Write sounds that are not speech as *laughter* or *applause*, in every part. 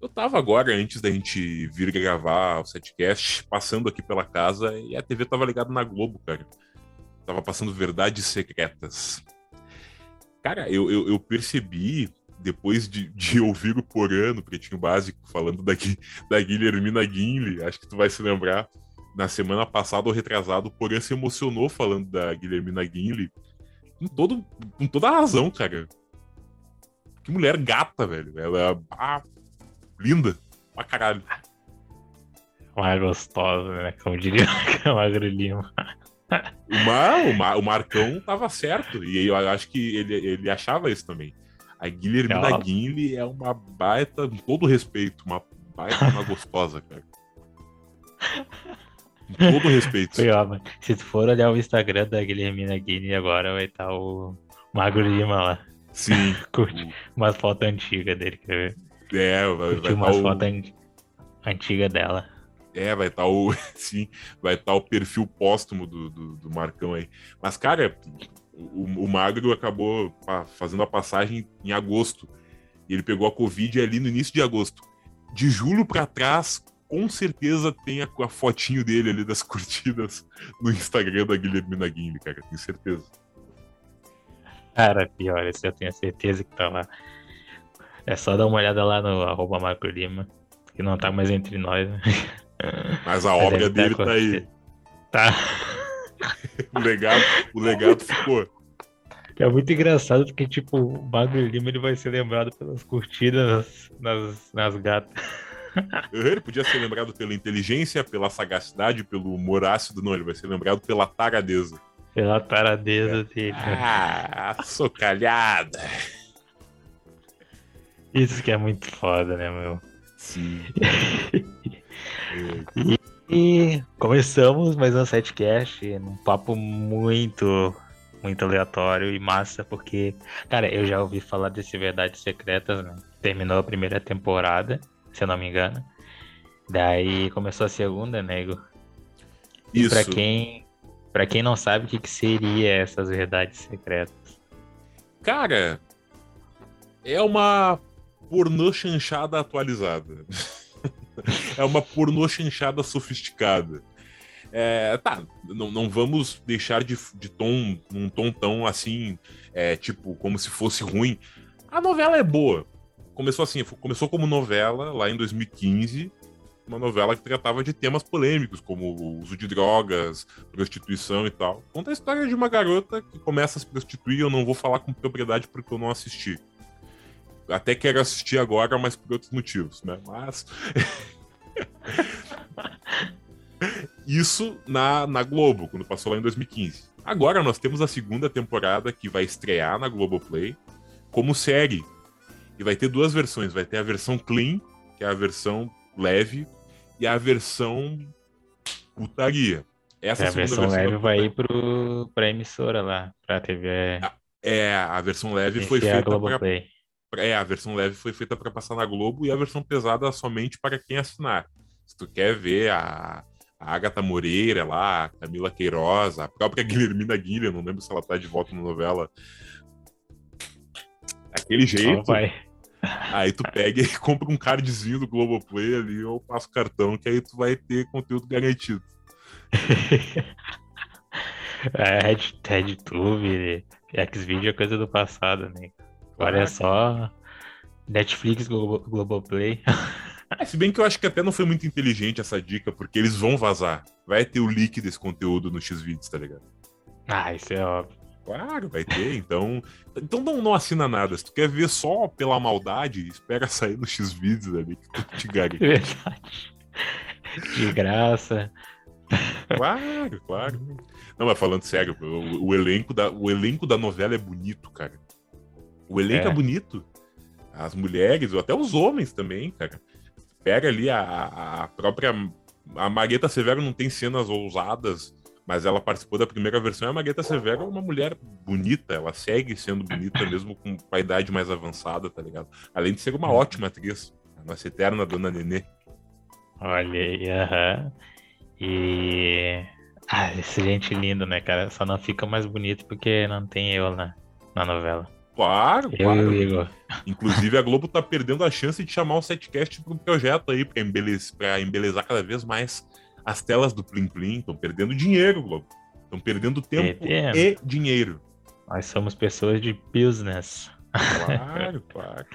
Eu tava agora, antes da gente vir gravar o setcast, passando aqui pela casa e a TV tava ligada na Globo, cara. Tava passando Verdades Secretas. Cara, eu, eu, eu percebi, depois de, de ouvir o Porã no Pretinho Básico, falando da, da Guilhermina Guinle, acho que tu vai se lembrar, na semana passada ou retrasado, o Porã se emocionou falando da Guilhermina Guinle. Com, todo, com toda a razão, cara. Que mulher gata, velho. Ela ah, linda pra caralho. Mais gostosa, né? Como diria *laughs* o Magro Lima. O, Mar, o, Marcão tava certo. E eu acho que ele, ele achava isso também. A Guilhermina é Guinle é uma baita, com todo respeito, uma baita uma *laughs* gostosa, cara. Com todo respeito. Foi, ó, se tu for olhar o Instagram da Guilhermina Guinle agora, vai estar tá o Magro Lima lá. Sim. *laughs* Curte umas fotos antigas dele, quer ver? É, vai, Curte vai tá umas o... fotos antigas dela. É, vai estar tá o. *laughs* Sim, vai estar tá o perfil póstumo do, do, do, Marcão aí. Mas, cara, o, o Magro acabou fazendo a passagem em agosto. E ele pegou a Covid ali no início de agosto. De julho para trás, com certeza tem a, a, fotinho dele ali das *laughs* curtidas no Instagram da Guilhermina Guimbe, cara. Tenho certeza. Cara, pior, isso eu tenho certeza que tá lá. É só dar uma olhada lá no arroba Marco Lima, que não tá mais entre nós, né? Mas a obra dele tá aí. Tá. o, legado, o legado ficou. É muito engraçado porque, tipo, o Magro Lima ele vai ser lembrado pelas curtidas nas, nas gatas. Ele podia ser lembrado pela inteligência, pela sagacidade, pelo humor ácido, não, ele vai ser lembrado pela taradeza. Pela taradeza é. dele. Ah, socalhada. Isso que é muito foda, né, meu? Sim. *laughs* e, começamos mais um setcast, um papo muito, muito aleatório e massa, porque, cara, eu já ouvi falar desse Verdades Secretas, né? Terminou a primeira temporada, se eu não me engano. Daí começou a segunda, nego. Né, Isso. E pra quem, pra quem não sabe o que, que seria essas Verdades Secretas. Cara, é uma pornô chanchada atualizada. *laughs* é uma pornô chanchada sofisticada. É, tá, não, não vamos deixar de, de tom, um tom tão assim, é, tipo, como se fosse ruim. A novela é boa. Começou assim, começou como novela lá em 2015, uma novela que tratava de temas polêmicos, como o uso de drogas, prostituição e tal. Conta a história de uma garota que começa a se prostituir, eu não vou falar com propriedade porque eu não assisti até quero assistir agora, mas por outros motivos, né? Mas. *laughs* Isso na, na Globo, quando passou lá em 2015. Agora nós temos a segunda temporada que vai estrear na Globoplay como série. E vai ter duas versões. Vai ter a versão clean, que é a versão leve, e a versão putaria. Essa é, a versão, versão leve vai ir pro, pra emissora lá, pra TV. É, a versão leve foi feita pra, é, a versão leve foi feita para passar na Globo e a versão pesada somente para quem assinar. Se tu quer ver a, a Agatha Moreira lá, a Camila Queiroz, a própria *laughs* Guilhermina Guilherme, não lembro se ela tá de volta na novela. Daquele jeito. Oh, aí tu pega e *laughs* compra um cardzinho do Globoplay ali ou passa o cartão, que aí tu vai ter conteúdo garantido. *laughs* é, Red, RedTube, Xvideo é coisa do passado, né? Olha é só. Netflix, Globoplay. É, se bem que eu acho que até não foi muito inteligente essa dica, porque eles vão vazar. Vai ter o leak desse conteúdo no X-Videos, tá ligado? Ah, isso é óbvio. Claro, vai ter, então. Então não, não assina nada. Se tu quer ver só pela maldade, espera sair no X-Videos ali, que tu te garante. *laughs* Verdade. De graça. Claro, claro. Não, mas falando sério, o, o, elenco da, o elenco da novela é bonito, cara. O elenco é. é bonito. As mulheres, ou até os homens também, cara. Pega ali a, a própria. A Marieta Severo não tem cenas ousadas, mas ela participou da primeira versão. E a Marieta Severo é uma mulher bonita, ela segue sendo bonita *coughs* mesmo com a idade mais avançada, tá ligado? Além de ser uma uhum. ótima atriz, a nossa eterna Dona Nenê. Olha aí, aham. E. Ah, esse gente lindo, né, cara? Só não fica mais bonito porque não tem eu na, na novela. Claro, eu claro. Inclusive, a Globo tá perdendo a chance de chamar o Setcast para um projeto aí, para embelezar, embelezar cada vez mais as telas do Plim Plim. Estão perdendo dinheiro, Globo. Estão perdendo tempo e dinheiro. Nós somos pessoas de business. Claro, claro.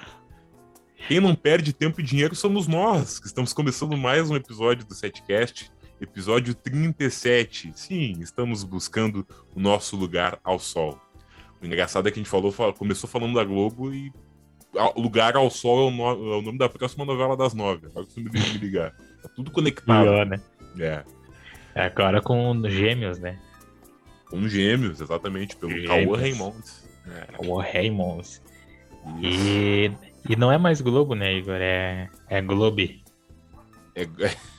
Quem não perde tempo e dinheiro somos nós, que estamos começando mais um episódio do Setcast, episódio 37. Sim, estamos buscando o nosso lugar ao sol. O engraçado é que a gente falou, começou falando da Globo e Lugar ao Sol é o, no, é o nome da próxima novela das nove. Agora que você me ligar. Tá tudo conectado. Pior, né? É. é. Agora com gêmeos, né? Com gêmeos, exatamente, pelo Cauã Raimonds. É. Cauã Raimonds. E, e não é mais Globo, né, Igor? É, é Globe. É. *laughs*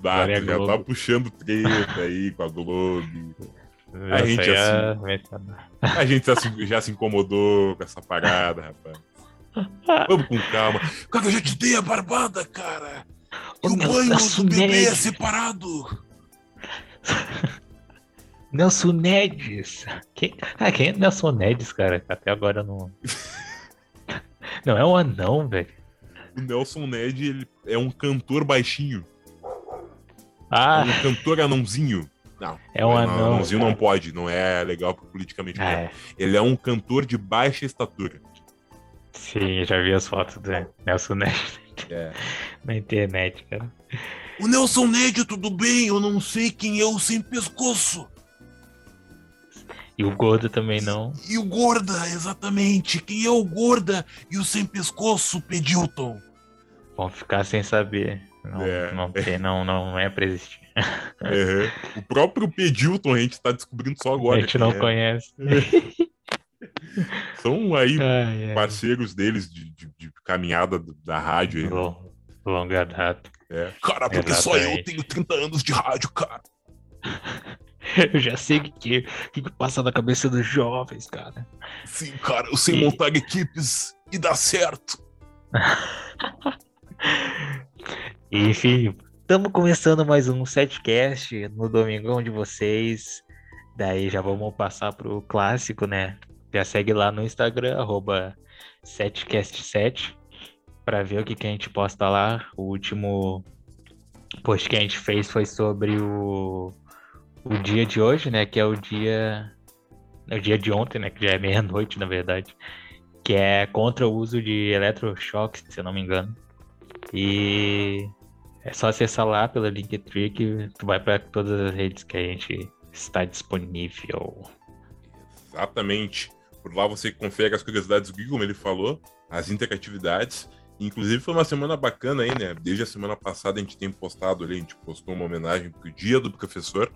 Bah, é já tá puxando treta aí com a Globo. A gente, já se... a gente já se, já se incomodou com essa parada, rapaz. Vamos com calma. Cara, eu já te dei a barbada, cara. E o, o banho do bebê é separado. *laughs* Nelson Nedes. Quem, ah, quem é Nelson Nedes, cara? Até agora não. *laughs* não é um anão, velho. O Nelson Ned ele é um cantor baixinho. Ah. É um cantor anãozinho. Não. É um anão. Anãozinho não pode, não é legal politicamente. É. Ele é um cantor de baixa estatura. Sim, já vi as fotos do Nelson Ned é. *laughs* na internet, cara. O Nelson Ned, tudo bem? Eu não sei quem é o sem pescoço. E o Gorda também não. E o Gorda, exatamente. Quem é o Gorda e o sem pescoço, Pedilton? Vão ficar sem saber. Não, é. não, não, não é pra existir. O próprio Pedilton a gente tá descobrindo só agora. A gente não é. conhece. São aí *laughs* parceiros deles de, de, de, caminhada da rádio. Aí, Longa data. É. Cara, porque Exatamente. só eu tenho 30 anos de rádio, cara. *laughs* Eu já sei o que, que, que, passa na cabeça dos jovens, cara. Sim, cara, eu sei e... montar equipes e dá certo. *laughs* Enfim, estamos começando mais um setcast no domingão de vocês. Daí já vamos passar pro clássico, né? Já segue lá no Instagram, arroba setcast7, para ver o que, que a gente posta lá. O último post que a gente fez foi sobre o o dia de hoje, né? Que é o dia. É o dia de ontem, né? Que já é meia-noite, na verdade. Que é contra o uso de eletrochoques, se eu não me engano. E é só acessar lá pela Linktree que tu vai para todas as redes que a gente está disponível. Exatamente. Por lá você confere as curiosidades do como ele falou, as interatividades. Inclusive foi uma semana bacana aí, né? Desde a semana passada a gente tem postado ali, a gente postou uma homenagem pro Dia do Professor.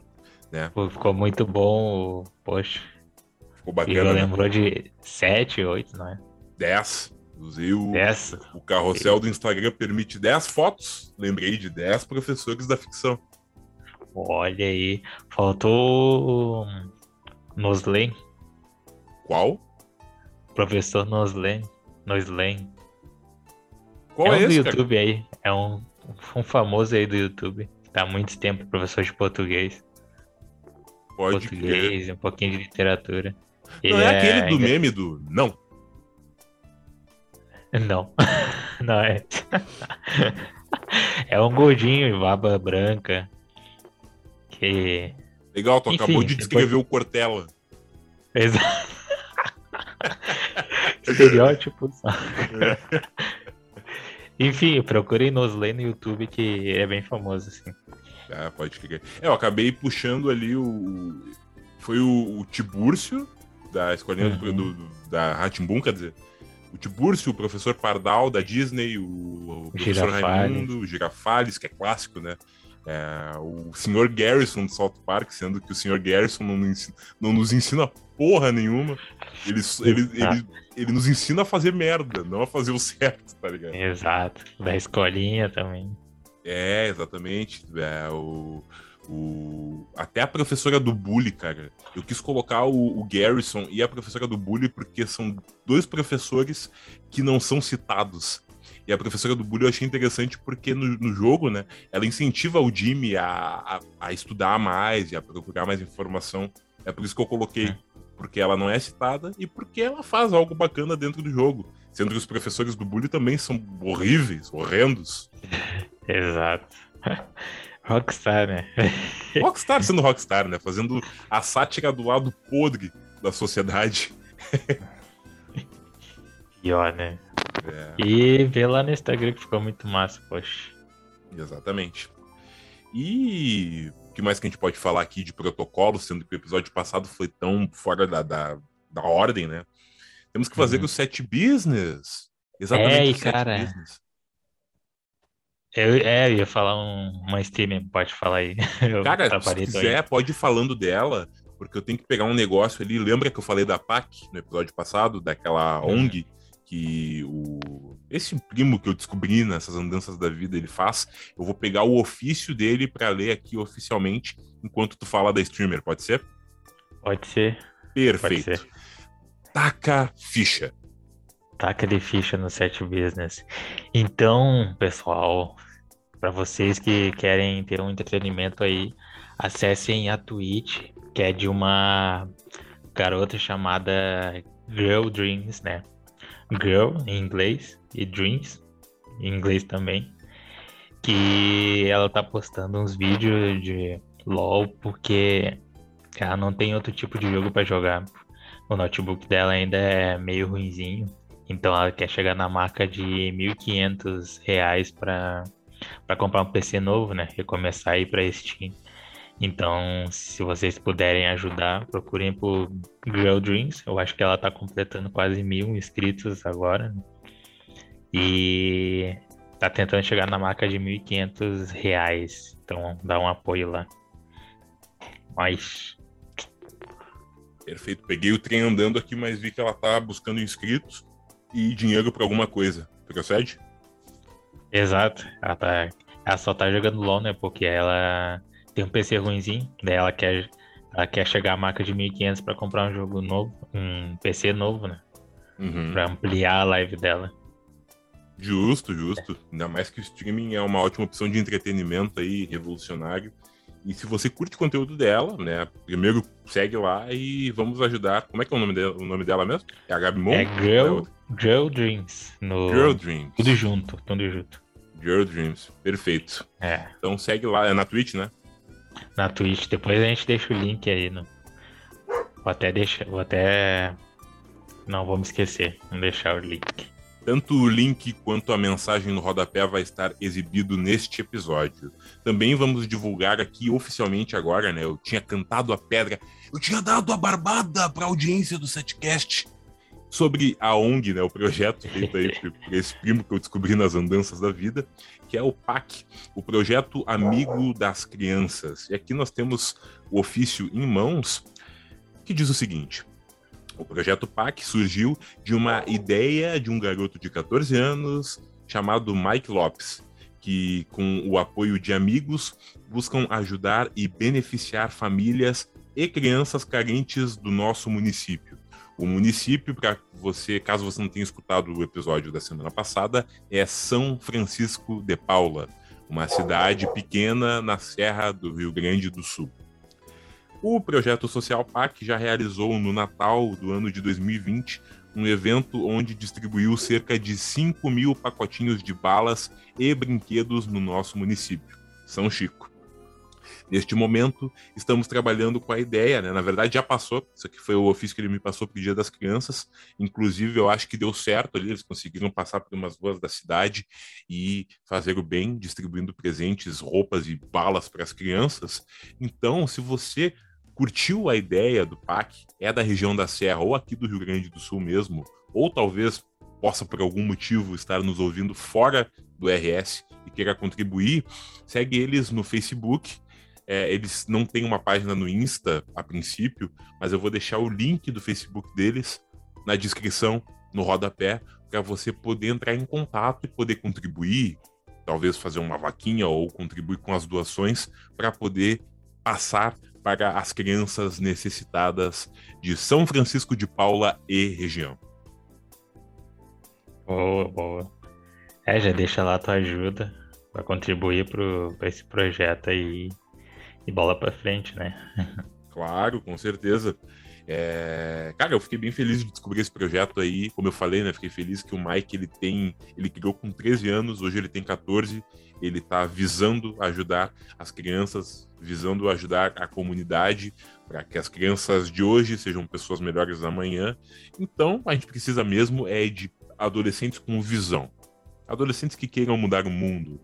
Né? ficou muito bom, poxa. Ficou bacana. E né? lembrou de 7, 8, não é? 10. Usei o, 10. o carrossel do Instagram permite 10 fotos. Lembrei de 10 professores da ficção. Olha aí. Faltou Noslen. Qual? Professor Noslen. Noslen. Qual é, é um esse, do YouTube cara? aí. É um, um famoso aí do YouTube. Tá há muito tempo professor de português. Pode português, um pouquinho de literatura. Não é, é aquele do meme do não. Não. *laughs* não é. *laughs* é um gordinho, barba branca. Que. Legal, tu Enfim, acabou de descrever depois... o Cortella. Exato. *laughs* Estereótipo. Enfim, procurem Nosley no YouTube que é bem famoso, assim. Ah, pode crer. É, eu acabei puxando ali o. Foi o, o Tibúrcio, da escolinha uhum. do, do, da Ratimbun, quer dizer. O Tibúrcio, o professor Pardal da Disney, o, o professor Girafales. Raimundo, o Girafales, que é clássico, né? É, o Sr. Garrison do South Park, sendo que o Sr. Garrison não, ensina, não nos ensina porra nenhuma. Ele, ele, ah. ele, ele, nos ensina a fazer merda, não a fazer o certo, tá ligado? Exato. Da escolinha também. É, exatamente. É, o, o, até a professora do bully, cara. Eu quis colocar o, o, Garrison e a professora do bully porque são dois professores que não são citados. E a professora do bully eu achei interessante porque no, no jogo, né, ela incentiva o Jimmy a, a, a, estudar mais e a procurar mais informação. É por isso que eu coloquei. porque ela não é citada e porque ela faz algo bacana dentro do jogo. Sendo que os professores do bullying também são horríveis, horrendos. Exato. *laughs* Rockstar, né? *laughs* Rockstar sendo Rockstar, né? Fazendo a sátira do lado podre da sociedade. *laughs* Pior, né? É. E vê lá no Instagram que ficou muito massa, poxa. Exatamente. E o que mais que a gente pode falar aqui de protocolo, sendo que o episódio passado foi tão fora da, da, da ordem, né? Temos que fazer uhum. o set business. Exatamente é, o set cara, business. Eu, é, eu ia falar um, uma streamer, pode falar aí. *laughs* Eu cara, se quiser, aí. pode ir falando dela, porque eu tenho que pegar um negócio ali. Lembra que eu falei da PAC no episódio passado, daquela uhum. ONG que o esse primo que eu descobri nessas andanças da vida ele faz, eu vou pegar o ofício dele para ler aqui oficialmente enquanto tu fala da streamer, pode ser? Pode ser. Perfeito. Pode ser. Taca ficha. Taca de ficha no set business. Então, pessoal, para vocês que querem ter um entretenimento aí, acessem a Twitch, que é de uma garota chamada Girl Dreams, né? Girl em inglês e Dreams em inglês também. Que ela tá postando uns vídeos de LOL porque ela não tem outro tipo de jogo para jogar. O notebook dela ainda é meio ruinzinho. Então ela quer chegar na marca de R$ 1.500 para comprar um PC novo, né? Recomeçar aí para Steam. Então, se vocês puderem ajudar, procurem por Girl Dreams. Eu acho que ela tá completando quase mil inscritos agora. Né? E tá tentando chegar na marca de 1.500 reais. Então, dá um apoio lá. Mas. Perfeito. Peguei o trem andando aqui, mas vi que ela tá buscando inscritos e dinheiro para alguma coisa. Procede? Exato. Ela, tá... ela só tá jogando LOL, né? Porque ela tem um PC ruimzinho, daí ela quer, ela quer chegar à marca de 1.500 para comprar um jogo novo, um PC novo, né? Uhum. Pra ampliar a live dela. Justo, justo. Ainda mais que o streaming é uma ótima opção de entretenimento aí, revolucionário. E se você curte o conteúdo dela, né? Primeiro segue lá e vamos ajudar. Como é que é o nome dela, o nome dela mesmo? É a Gabi Moon? É Girl, é Girl Dreams. No... Girl Dreams. Tudo junto, tudo junto. Girl Dreams, perfeito. É. Então segue lá, é na Twitch, né? na Twitch. Depois a gente deixa o link aí. No... Vou até deixar. Vou até. Não vou me esquecer. Vamos deixar o link. Tanto o link quanto a mensagem no rodapé vai estar exibido neste episódio. Também vamos divulgar aqui oficialmente agora, né? Eu tinha cantado a pedra, eu tinha dado a barbada para a audiência do Setcast sobre a ONG, né, o projeto feito aí por esse primo que eu descobri nas andanças da vida, que é o PAC, o Projeto Amigo das Crianças. E aqui nós temos o ofício em mãos que diz o seguinte: o projeto PAC surgiu de uma ideia de um garoto de 14 anos chamado Mike Lopes, que, com o apoio de amigos, buscam ajudar e beneficiar famílias e crianças carentes do nosso município. O município, para você, caso você não tenha escutado o episódio da semana passada, é São Francisco de Paula, uma cidade pequena na Serra do Rio Grande do Sul. O projeto Social PAC já realizou no Natal do ano de 2020 um evento onde distribuiu cerca de 5 mil pacotinhos de balas e brinquedos no nosso município, São Chico. Neste momento, estamos trabalhando com a ideia, né? Na verdade, já passou. Isso aqui foi o ofício que ele me passou para o Dia das Crianças. Inclusive, eu acho que deu certo ali. Eles conseguiram passar por umas ruas da cidade e fazer o bem, distribuindo presentes, roupas e balas para as crianças. Então, se você curtiu a ideia do PAC, é da região da Serra ou aqui do Rio Grande do Sul mesmo, ou talvez possa por algum motivo estar nos ouvindo fora do RS e queira contribuir, segue eles no Facebook é, eles não têm uma página no Insta a princípio, mas eu vou deixar o link do Facebook deles na descrição, no rodapé, para você poder entrar em contato e poder contribuir, talvez fazer uma vaquinha ou contribuir com as doações para poder passar para as crianças necessitadas de São Francisco de Paula e região. Boa, boa. É, já deixa lá tua ajuda para contribuir para esse projeto aí e bola para frente, né? claro, com certeza. É... Cara, eu fiquei bem feliz de descobrir esse projeto aí. Como eu falei, né? Fiquei feliz que o Mike ele tem. Ele criou com 13 anos, hoje ele tem 14. Ele está visando ajudar as crianças, visando ajudar a comunidade, para que as crianças de hoje sejam pessoas melhores amanhã. Então, a gente precisa mesmo é de adolescentes com visão. Adolescentes que queiram mudar o mundo.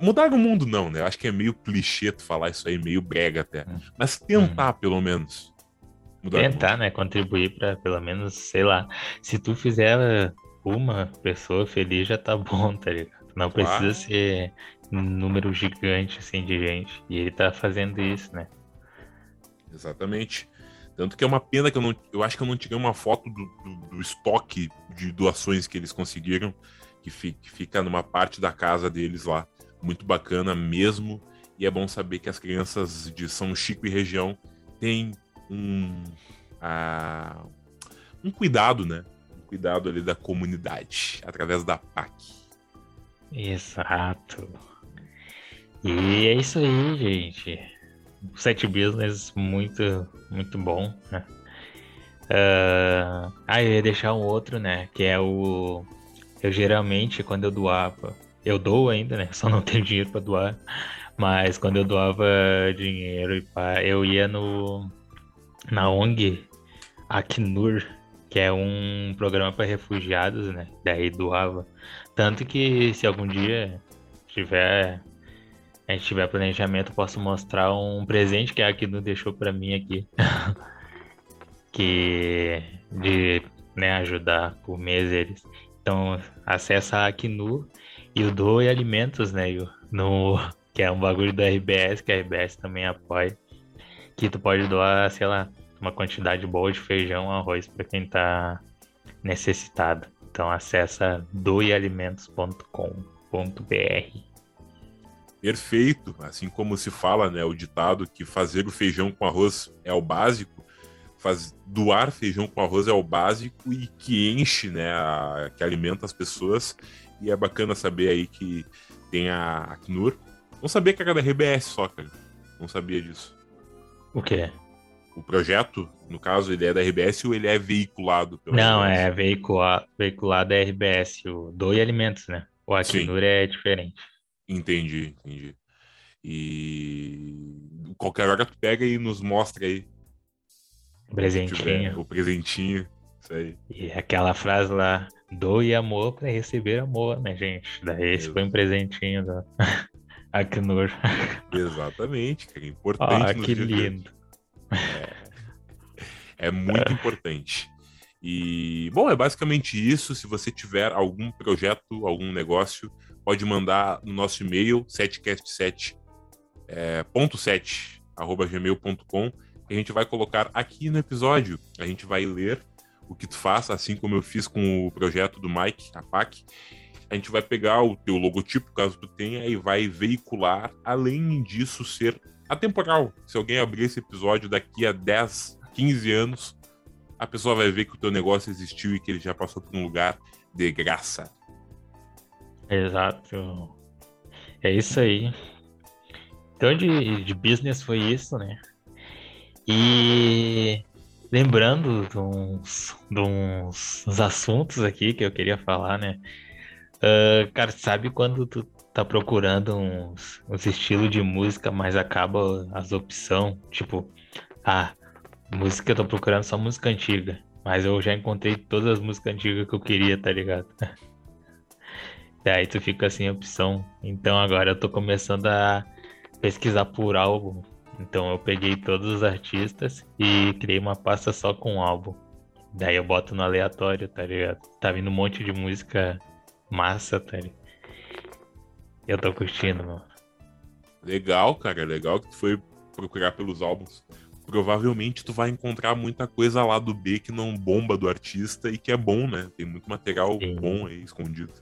Mudar o mundo não, né? Eu acho que é meio clichê tu falar isso aí, meio brega até. Hum. Mas tentar, hum. pelo menos. Tentar, né? Contribuir para pelo menos, sei lá. Se tu fizer uma pessoa feliz, já tá bom, tá ligado? Não precisa claro. ser um número gigante assim de gente. E ele tá fazendo isso, né? Exatamente. Tanto que é uma pena que eu não. Eu acho que eu não tirei uma foto do, do, do estoque de doações que eles conseguiram, que, fi, que fica numa parte da casa deles lá. Muito bacana mesmo. E é bom saber que as crianças de São Chico e região têm um, um cuidado, né? Um cuidado ali da comunidade, através da PAC. Exato. E é isso aí, gente. Sete Business muito, muito bom, né? Uh, ah, eu ia deixar um outro, né? Que é o. Eu geralmente, quando eu doava, eu dou ainda, né? *laughs* Só não tenho dinheiro para doar. Mas quando eu doava dinheiro, eu ia no na ONG Acnur, que é um programa para refugiados, né? Daí doava. Tanto que se algum dia tiver a gente tiver planejamento, posso mostrar um presente que a Acnur deixou para mim aqui. *laughs* que de né, ajudar por mês eles. Então, acessa a Acnur e o Doe Alimentos, né? No, *laughs* que é um bagulho da RBS, que a RBS também apoia. Que tu pode doar, sei lá, uma quantidade boa de feijão, arroz para quem está necessitado. Então acessa doealimentos.com.br. Perfeito, assim como se fala, né, o ditado que fazer o feijão com arroz é o básico, faz, doar feijão com arroz é o básico e que enche, né, a, que alimenta as pessoas. E é bacana saber aí que tem a Acnur. Não sabia que era da RBS só, cara. Não sabia disso. O quê? o projeto, no caso, ele é da RBS ou ele é veiculado pela Não, RBS? é veiculado, veiculado da RBS, o Doi Alimentos, né? O Acnur é diferente. Entendi, entendi. E qualquer hora tu pega e nos mostra aí. Presentinho. o presentinho, aí. E aquela frase lá, doe amor para receber amor, né, gente? Daí esse foi um presentinho da *laughs* Acnur. Exatamente, que é importante. Ah, que lindo. É, é muito importante. E, bom, é basicamente isso. Se você tiver algum projeto, algum negócio, pode mandar no nosso e-mail, setcast7.7, é, arroba gmail.com, que a gente vai colocar aqui no episódio. A gente vai ler o que tu faz, assim como eu fiz com o projeto do Mike, a PAC. A gente vai pegar o teu logotipo, caso tu tenha, e vai veicular, além disso, ser atemporal. Se alguém abrir esse episódio daqui a 10, 15 anos, a pessoa vai ver que o teu negócio existiu e que ele já passou por um lugar de graça. Exato. É isso aí. Então de, de business foi isso, né? E lembrando de uns, de uns, assuntos aqui que eu queria falar, né? Uh, cara, sabe quando tu tá procurando uns, uns estilos de música, mas acaba as opções, tipo, ah, música que eu tô procurando só música antiga, mas eu já encontrei todas as músicas antigas que eu queria, tá ligado? *laughs* Daí tu fica sem opção. Então agora eu tô começando a pesquisar por álbum. Então eu peguei todos os artistas e criei uma pasta só com álbum. Daí eu boto no aleatório, tá ligado? Tá vindo um monte de música massa, tá ligado? Eu tô curtindo, mano. Legal, cara. Legal que tu foi procurar pelos álbuns. Provavelmente tu vai encontrar muita coisa lá do B que não bomba do artista e que é bom, né? Tem muito material Sim. bom aí escondido.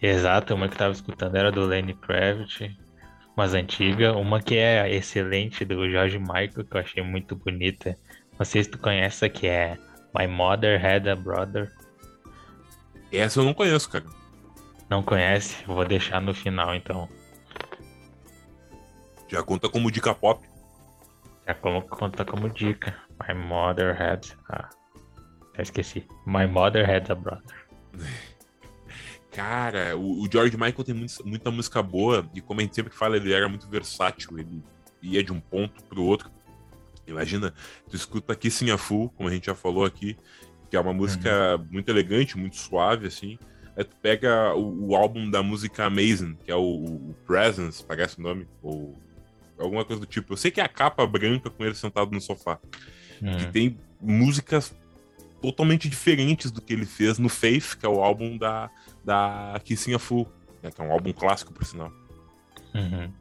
Exato, uma que tava escutando era do Lenny Kravitz, mas antiga. Uma que é excelente do George Michael, que eu achei muito bonita. Não sei se tu conhece, que é My Mother Had a Brother. Essa eu não conheço, cara. Não conhece? Vou deixar no final então. Já conta como dica pop. Já como, conta como dica. My mother had. Ah, esqueci. My mother had a brother. *laughs* Cara, o, o George Michael tem muito, muita música boa, e como a gente sempre fala, ele era muito versátil, ele ia de um ponto pro outro. Imagina, tu escuta Kissing a Fool, como a gente já falou aqui, que é uma música uhum. muito elegante, muito suave, assim. Aí tu pega o, o álbum da música Amazing, que é o, o, Presence, parece o nome, ou alguma coisa do tipo. Eu sei que é a capa branca com ele sentado no sofá. Uhum. Que tem músicas totalmente diferentes do que ele fez no Faith, que é o álbum da, da Kissing a Fool, né, que é um álbum clássico, por sinal. Uhum.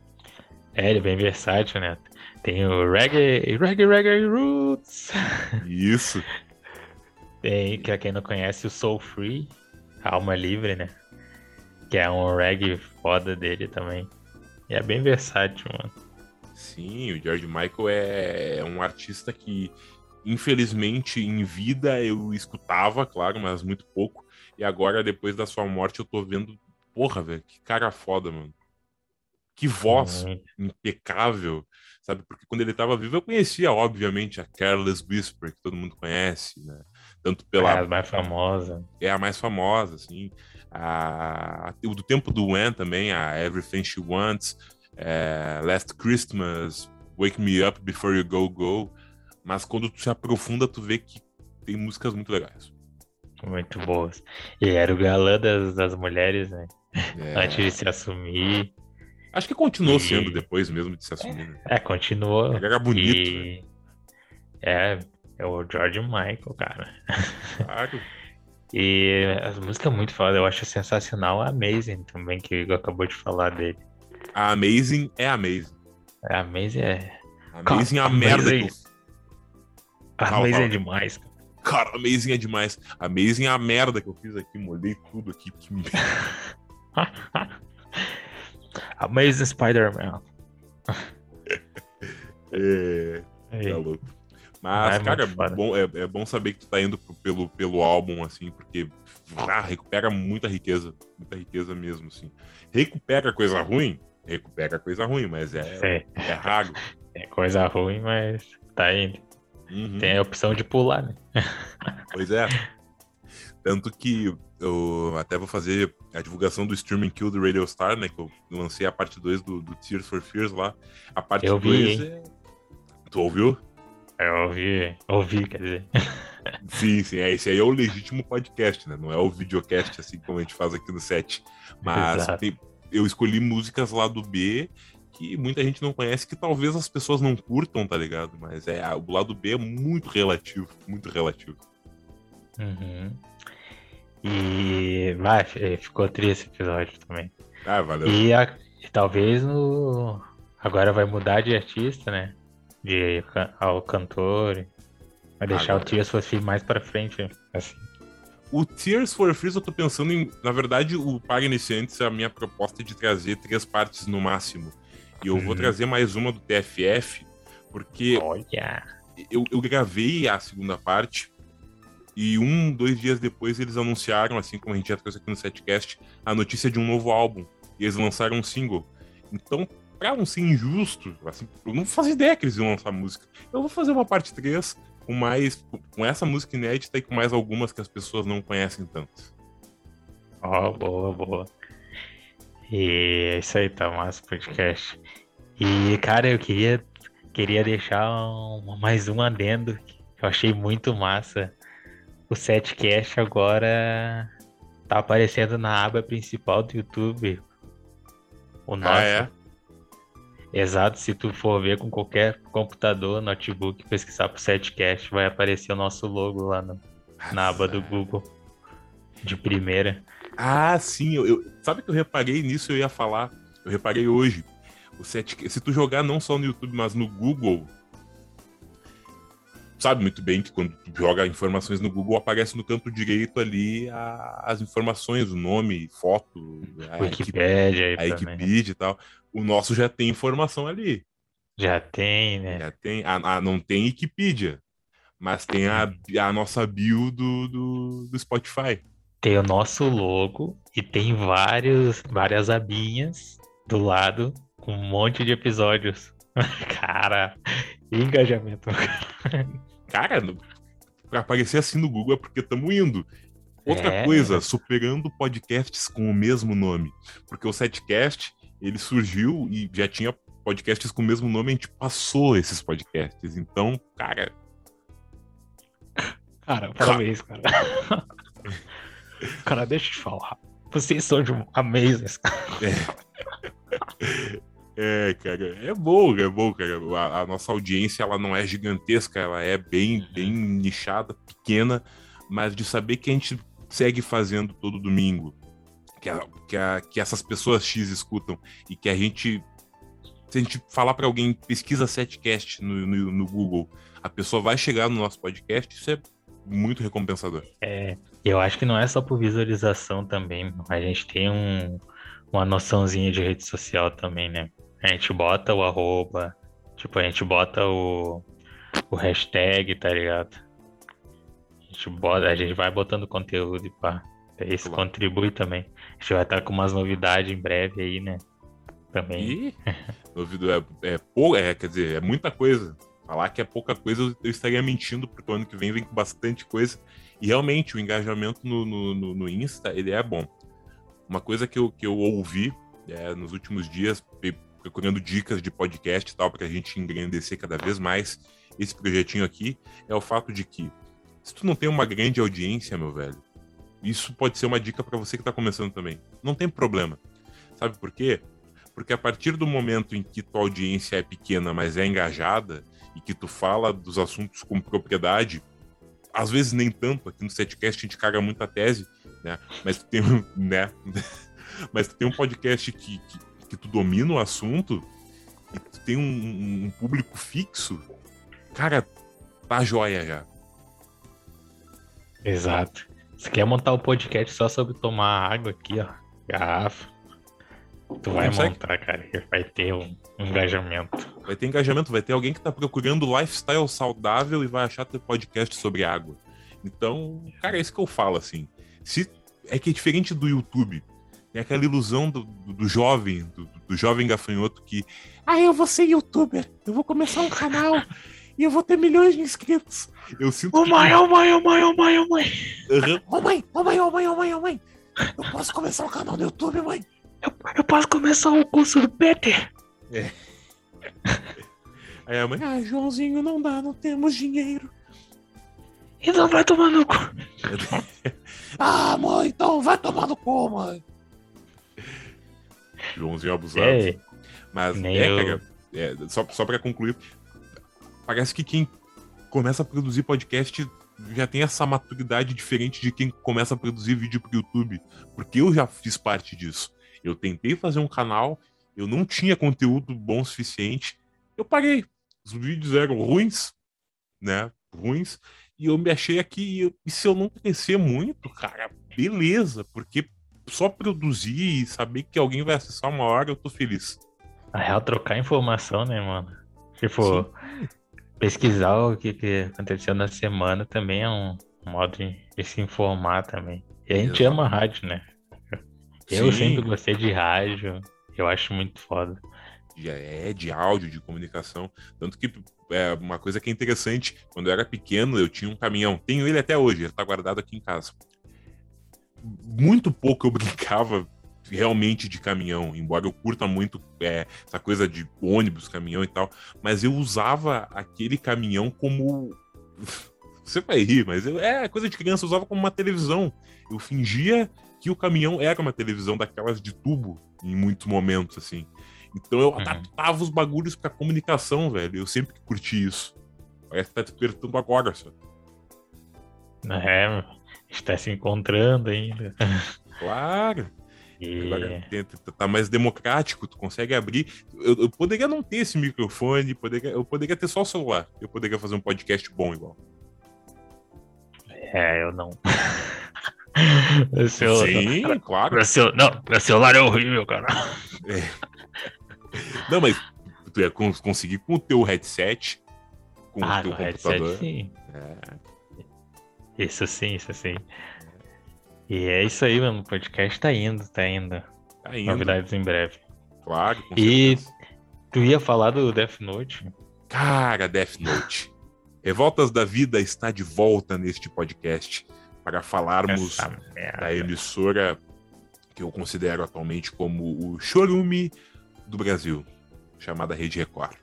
É, ele é bem versátil, né? Tem o Reggae, Reggae, Reggae Roots. Isso. Tem, que quem não conhece, o Soul Free, Alma Livre, né? Que é um reggae foda dele também. E é bem versátil, mano. Sim, o George Michael é, é um artista que, infelizmente, em vida eu escutava, claro, mas muito pouco. E agora, depois da sua morte, eu tô vendo. Porra, velho, que cara foda, mano. Que voz uhum. impecável, sabe? Porque quando ele tava vivo, eu conhecia, obviamente, a Careless Whisper, que todo mundo conhece, né? Tanto pela. É a mais famosa. É a mais famosa, assim. A... O do tempo do When também, a Everything She Wants, é... Last Christmas, Wake Me Up Before You Go Go. Mas quando tu se aprofunda, tu vê que tem músicas muito legais. Muito boas. E era o galã das, das mulheres, né? É. Antes de se assumir. Acho que continuou e... sendo depois mesmo de se assumir. Né? É, continuou. Ele era bonito. E... Né? É, é o George Michael, cara. Claro. *laughs* e as músicas muito foda, eu acho sensacional a Amazing também, que o Igor acabou de falar dele. A Amazing é Amazing. A Amazing é. Amazing é a merda. Que... A Amazing é demais, cara. Cara, Amazing é demais. Amazing é a merda que eu fiz aqui, molhei tudo aqui. Que... *laughs* Amazing Spider-Man. *laughs* é. Tá louco. Mas, é cara, é bom, é, é, bom saber que tu tá indo pelo, pelo álbum, assim, porque ah, recupera muita riqueza. Muita riqueza mesmo, assim. Recupera coisa ruim? Recupera coisa ruim, mas é, é. é raro. É coisa ruim, mas tá indo. Uhum. Tem a opção de pular, né? *laughs* Pois é. Tanto que eu até vou fazer a divulgação do Streaming Kill do Radio Star, né? Que eu lancei a parte 2 do, do Tears for Fears lá. A parte 2 é... Tu ouviu? Eu ouvi, ouvi, quer dizer. *laughs* Sim, sim, é, esse aí é o legítimo podcast, né? Não é o videocast assim como a gente faz aqui no set. Mas *laughs* tem, eu escolhi músicas lá do B que muita gente não conhece, que talvez as pessoas não curtam, tá ligado? Mas é, o lado B é muito relativo, muito relativo. Uhum. E vai, ficou triste esse episódio também. Ah, valeu. E, a, e talvez no... agora vai mudar de artista, né? de ao cantor. Vai deixar o Tears for Fears mais pra frente, assim. O Tears for Fears eu tô pensando em. Na verdade, o Paga Iniciantes, a minha proposta é de trazer três partes no máximo. E eu vou uhum. trazer mais uma do TFF, porque. Olha! Eu, eu gravei a segunda parte. E um, dois dias depois eles anunciaram, assim como a gente já trouxe aqui no setcast, a notícia de um novo álbum. E eles lançaram um single. Então, pra não ser injusto, assim, eu não fazia ideia que eles iam lançar música. Eu vou fazer uma parte 3 com mais. com essa música inédita e com mais algumas que as pessoas não conhecem tanto. Ó, oh, boa, boa. E é isso aí, tá massa podcast. E, cara, eu queria, queria deixar um, mais um adendo que eu achei muito massa. O setcast agora tá aparecendo na aba principal do YouTube. O nosso. Ah, é? Exato, se tu for ver com qualquer computador, notebook, pesquisar pro Setcast, vai aparecer o nosso logo lá no, na aba do Google. De primeira. Ah, sim. Eu, eu, sabe que eu reparei nisso, eu ia falar. Eu reparei hoje. Set, se tu jogar não só no YouTube, mas no Google, sabe muito bem que quando tu joga informações no Google, aparece no canto direito ali a, as informações, o nome, foto, a Wikipedia, a Wikipedia e tal. O nosso já tem informação ali. Já tem, né? Já tem. A, a não tem Wikipedia, mas tem a, a nossa bio do, do, do Spotify. Tem o nosso logo e tem vários, várias abinhas do lado um monte de episódios. *laughs* Cara, engajamento. cara, pra aparecer assim no Google é porque estamos indo. Outra É. coisa, superando podcasts com o mesmo nome. Porque o Setcast, ele surgiu e já tinha podcasts com o mesmo nome, a gente passou esses podcasts. Então, cara, Cara, parabéns, cara. cara, deixa eu te falar. Vocês são de amazing. *laughs* é, cara, é bom, é bom, cara. A, a nossa audiência, ela não é gigantesca, ela é bem, bem nichada, pequena, mas de saber que a gente segue fazendo todo domingo, que, a- que, a- que essas pessoas X escutam e que a gente, se a gente falar pra alguém, pesquisa Setcast no, no, no Google, a pessoa vai chegar no nosso podcast, isso é muito recompensador. É, eu acho que não é só por visualização também. A gente tem um, uma noçãozinha de rede social também, né? A gente bota o arroba, tipo, a gente bota o, o hashtag, tá ligado? A gente, bota, a gente vai botando conteúdo e pá. Isso Claro. contribui também. A gente vai estar com umas novidades em breve aí, né? Também. *laughs* Novido é, é, é, quer dizer, é muita coisa. Falar que é pouca coisa, eu- eu estaria mentindo, porque o ano que vem vem com bastante coisa. E realmente, o engajamento no, no, no- no Insta, ele é bom. Uma coisa que eu, que eu ouvi é, nos últimos dias, procurando dicas de podcast e tal, para a gente engrandecer cada vez mais esse projetinho aqui, é o fato de que, se tu não tem uma grande audiência, meu velho, isso pode ser uma dica para você que tá começando também. Não tem problema. Sabe por quê? Porque a partir do momento em que tua audiência é pequena, mas é engajada, e que tu fala dos assuntos com propriedade, às vezes nem tanto, aqui no setcast a gente caga muita tese, né? Mas tu tem, *laughs* né? Mas tu tem um podcast que, que, que tu domina o assunto e tu tem um, um- um público fixo, cara, tá joia já. Exato. Você quer montar o podcast só sobre tomar água aqui, ó. Garrafa. Tu vai Consegue? montar, cara. Vai ter um um engajamento. Vai ter engajamento, vai ter alguém que tá procurando lifestyle saudável e vai achar teu podcast sobre água. Então, cara, é isso que eu falo, assim. Se, é que é diferente do YouTube. Tem aquela ilusão do, do- do jovem, do, do jovem gafanhoto que. Ah, eu vou ser youtuber, eu vou começar um canal *laughs* e eu vou ter milhões de inscritos. Eu sinto Ô que- mãe, ô mãe, ô mãe, ô mãe, ô mãe. Aham. Ô mãe, ô mãe, ô mãe, ô mãe, ô mãe. Eu posso começar um canal no YouTube, mãe. Eu, eu posso começar o curso do Peter? Aí a mãe, ah, Joãozinho, não dá, não temos dinheiro. Então vai tomar no cu. *laughs* Ah, mãe, então vai tomar no cu, mãe. Joãozinho abusado. É, Mas, nem é, eu. cara, é, só, só pra concluir, parece que quem começa a produzir podcast já tem essa maturidade diferente de quem começa a produzir vídeo pro YouTube. Porque eu já fiz parte disso. Eu tentei fazer um canal, eu não tinha conteúdo bom o suficiente, eu parei. Os vídeos eram ruins, né? Ruins. E eu me achei aqui, e eu- e se eu não crescer muito, cara, beleza, porque só produzir e saber que alguém vai acessar uma hora, eu tô feliz. Na real, trocar informação, né, mano? Tipo, pesquisar o que, que aconteceu na semana também é um modo de, de se informar também. E a gente Exato. ama rádio, né? Eu Sim. sempre gostei de rádio. Eu acho muito foda. é, de áudio, de comunicação. Tanto que é uma coisa que é interessante, quando eu era pequeno, eu tinha um caminhão. Tenho ele até hoje, ele tá guardado aqui em casa. Muito pouco eu *laughs* brincava realmente de caminhão, embora eu curta muito é, essa coisa de ônibus, caminhão e tal, mas eu usava aquele caminhão como. *laughs* Você vai rir, mas eu, é coisa de criança, eu usava como uma televisão. Eu fingia que o caminhão era uma televisão daquelas de tubo em muitos momentos, assim. Então eu Uhum. adaptava os bagulhos pra comunicação, velho. Eu sempre curti isso. Parece que tá despertando agora, só. É, a gente tá se encontrando ainda. Claro. E Agora tá- mais democrático, tu consegue abrir. Eu, eu poderia não ter esse microfone, poderia, eu poderia ter só o celular. Eu poderia fazer um podcast bom igual. é, eu não. *laughs* Sim, claro. Meu celu- Não, meu celular é horrível, cara. Não, mas tu ia cons- conseguir com o teu headset, com Ah, o teu no headset computador. sim. É, Isso sim, isso sim. E é isso aí, mano. O podcast tá indo, tá indo. tá indo, Novidades em breve. claro. com E-. Tu ia falar do Death Note? Cara, Death Note. Revoltas da Vida está de volta neste podcast para falarmos da emissora que eu considero atualmente como o chorume do Brasil, chamada Rede Record.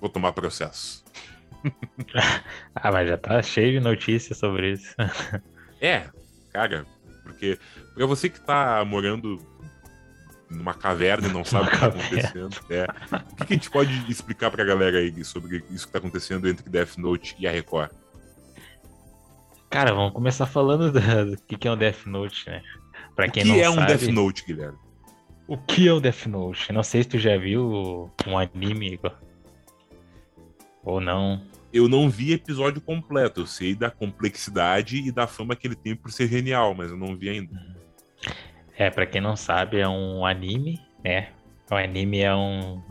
Vou tomar processo. *laughs* Ah, mas já tá cheio de notícias sobre isso. É, cara, porque pra você que tá morando numa caverna e não *laughs* sabe o que tá acontecendo, é, o que, que a gente pode explicar pra galera aí sobre isso que tá acontecendo entre Death Note e a Record? Cara, vamos começar falando do que que é um Death Note, né? Pra O quem que não é um sabe, Death Note, Guilherme? o que é um Death Note? Não sei se tu já viu um anime ou não. Eu não vi episódio completo, eu sei da complexidade e da fama que ele tem por ser genial, mas eu não vi ainda. É, pra quem não sabe, é um anime, né? O anime é um,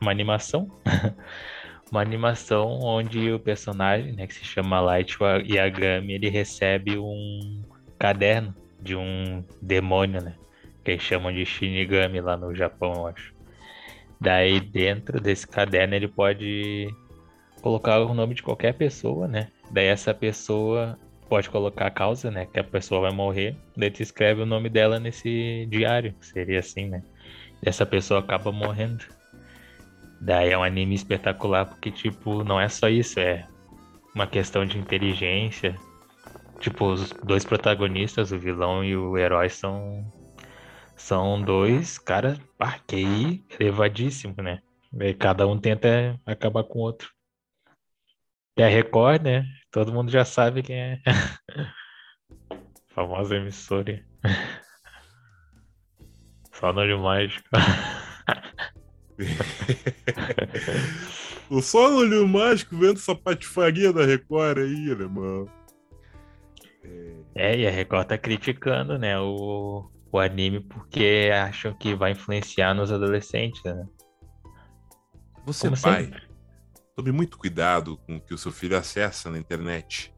uma animação. *laughs* uma animação onde o personagem, né, que se chama Light Yagami, ele recebe um caderno de um demônio, né? Que eles chamam de Shinigami lá no Japão, eu acho. Daí dentro desse caderno ele pode colocar o nome de qualquer pessoa, né? Daí essa pessoa pode colocar a causa, né? Que a pessoa vai morrer. Daí tu escreve o nome dela nesse diário. Seria assim, né? E essa pessoa acaba morrendo. Daí é um anime espetacular porque, tipo, não é só isso, é uma questão de inteligência. Tipo, os dois protagonistas, o vilão e o herói, são são dois caras, pá, QI elevadíssimo, né? Daí cada um tenta acabar com o outro. E a Record, né? Todo mundo já sabe quem é. *laughs* Famosa emissora. *laughs* Só no olho mágico. o só no olho mágico vendo essa patifaria da Record aí, alemão. É, e a Record tá criticando, né, o, o anime porque acham que vai influenciar nos adolescentes, né? Você, Como pai, sempre. Tome muito cuidado com o que o seu filho acessa na internet.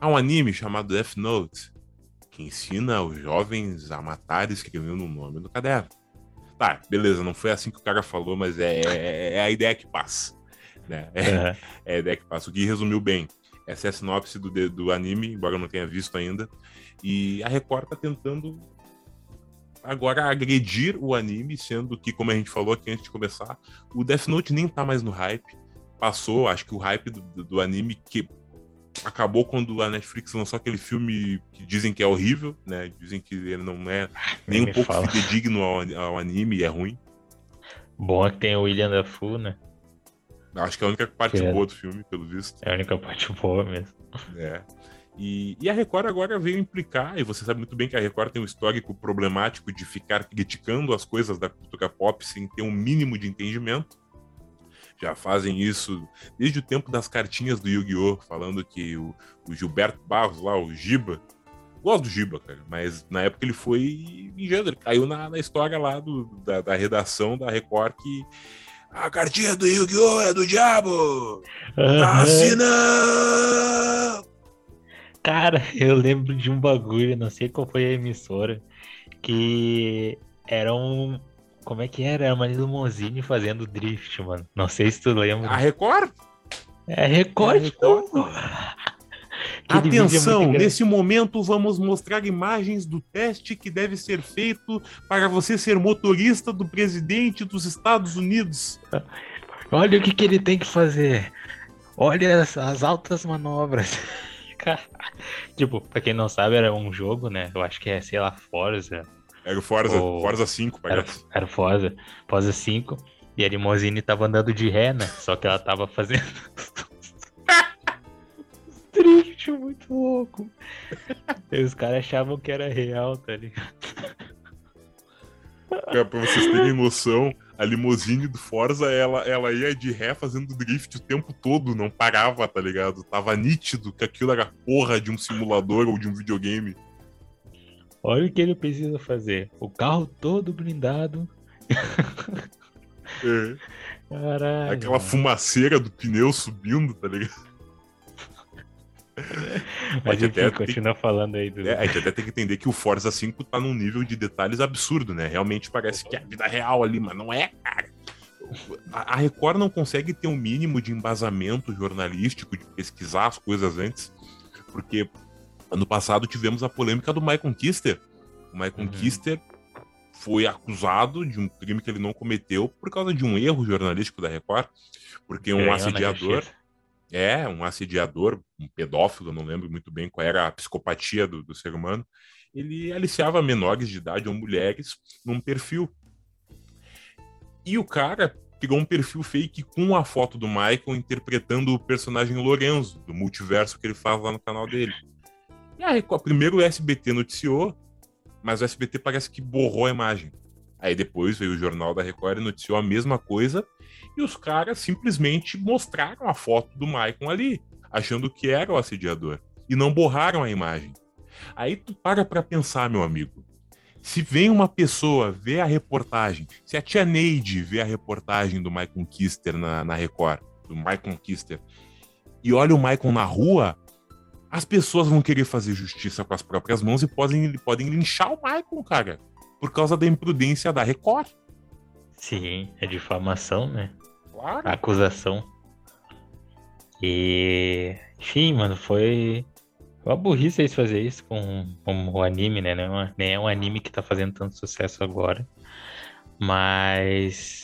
Há um anime chamado Death Note que ensina os jovens a matar escrevendo o nome no caderno. Tá, beleza, não foi assim que o cara falou, mas é, é- é a ideia que passa. Né? É, Aham. é a ideia que passa. O Gui resumiu bem. Essa é a sinopse do, do anime, embora eu não tenha visto ainda. E a Record tá tentando agora agredir o anime, sendo que, como a gente falou aqui antes de começar, o Death Note nem tá mais no hype. Passou, acho que o hype do, do- anime que acabou quando a Netflix lançou aquele filme que dizem que é horrível, né? Dizem que ele não é nem Nem um pouco fala. fidedigno ao, ao anime e é ruim. Bom é que tem o William Dafoe, né? Acho que é a única parte Que é. boa do filme, pelo visto. É a única parte boa mesmo. É. E, e a Record agora veio implicar, e você sabe muito bem que a Record tem um histórico problemático de ficar criticando as coisas da cultura pop sem ter um mínimo de entendimento. Já fazem isso desde o tempo das cartinhas do Yu-Gi-Oh! falando que o, o Gilberto Barros lá, o Giba, gosto do Giba, cara, mas na época ele foi ele caiu na, na história lá do, da, da redação da Record que a cartinha do Yu-Gi-Oh! é do diabo! Tá Assina! Cara, *laughs* eu lembro de um bagulho, não sei qual foi a emissora, que era um. Como é que era? Era uma limousine fazendo drift, mano. Não sei se tu lembra. A Record? É Record, É vídeo é Atenção, engra- nesse momento vamos mostrar imagens do teste que deve ser feito para você ser motorista do presidente dos Estados Unidos. Olha o que, que ele tem que fazer. Olha as, as altas manobras. *laughs* Tipo, pra quem não sabe, era um jogo, né? Eu acho que é, sei lá, Forza. Era o Forza, O- Forza 5, Era, parece. era Forza. Forza 5. E a limousine tava andando de ré, né? Só que ela tava fazendo. *laughs* Drift muito louco. E os caras achavam que era real, tá ligado? Pra, pra vocês terem noção, a limusine do Forza, ela, ela ia de ré fazendo drift o tempo todo, não parava, tá ligado? Tava nítido que aquilo era porra de um simulador ou de um videogame. Olha o que ele precisa fazer. O carro todo blindado. É, Caralho. aquela fumaceira do pneu subindo, tá ligado? Pode enfim, até- continua falando aí do. É, a gente até tem que entender que o Forza 5 tá num nível de detalhes absurdo, né? Realmente parece que é a vida real ali, mas não é, cara. a Record não consegue ter um mínimo de embasamento jornalístico, de pesquisar as coisas antes, porque ano passado tivemos a polêmica do Michael Kister. O Michael uhum. Kister foi acusado de um crime que ele não cometeu por causa de um erro jornalístico da Record, porque um assediador, é, um assediador, um pedófilo, não lembro muito bem qual era a psicopatia do, do ser humano, ele aliciava menores de idade ou mulheres num perfil. E o cara pegou um perfil fake com a foto do Michael interpretando o personagem Lorenzo, do multiverso que ele faz lá no canal dele. E aí, primeiro o SBT noticiou, mas o SBT parece que borrou a imagem. Aí depois veio o Jornal da Record e noticiou a mesma coisa, e os caras simplesmente mostraram a foto do Michael ali, achando que era o assediador, e não borraram a imagem. Aí tu para pra pensar, meu amigo. Se vem uma pessoa ver a reportagem, se a tia Neide vê a reportagem do Michael Kister na, na Record, do Michael Kister, e olha o Michael na rua, as pessoas vão querer fazer justiça com as próprias mãos e podem, podem linchar o Michael, cara, por causa da imprudência da Record. Sim, é difamação, né? Claro. Acusação. E. Enfim, mano, foi uma burrice eles fazer isso com, com o anime, né? Não é, nem é um anime que tá fazendo tanto sucesso agora. Mas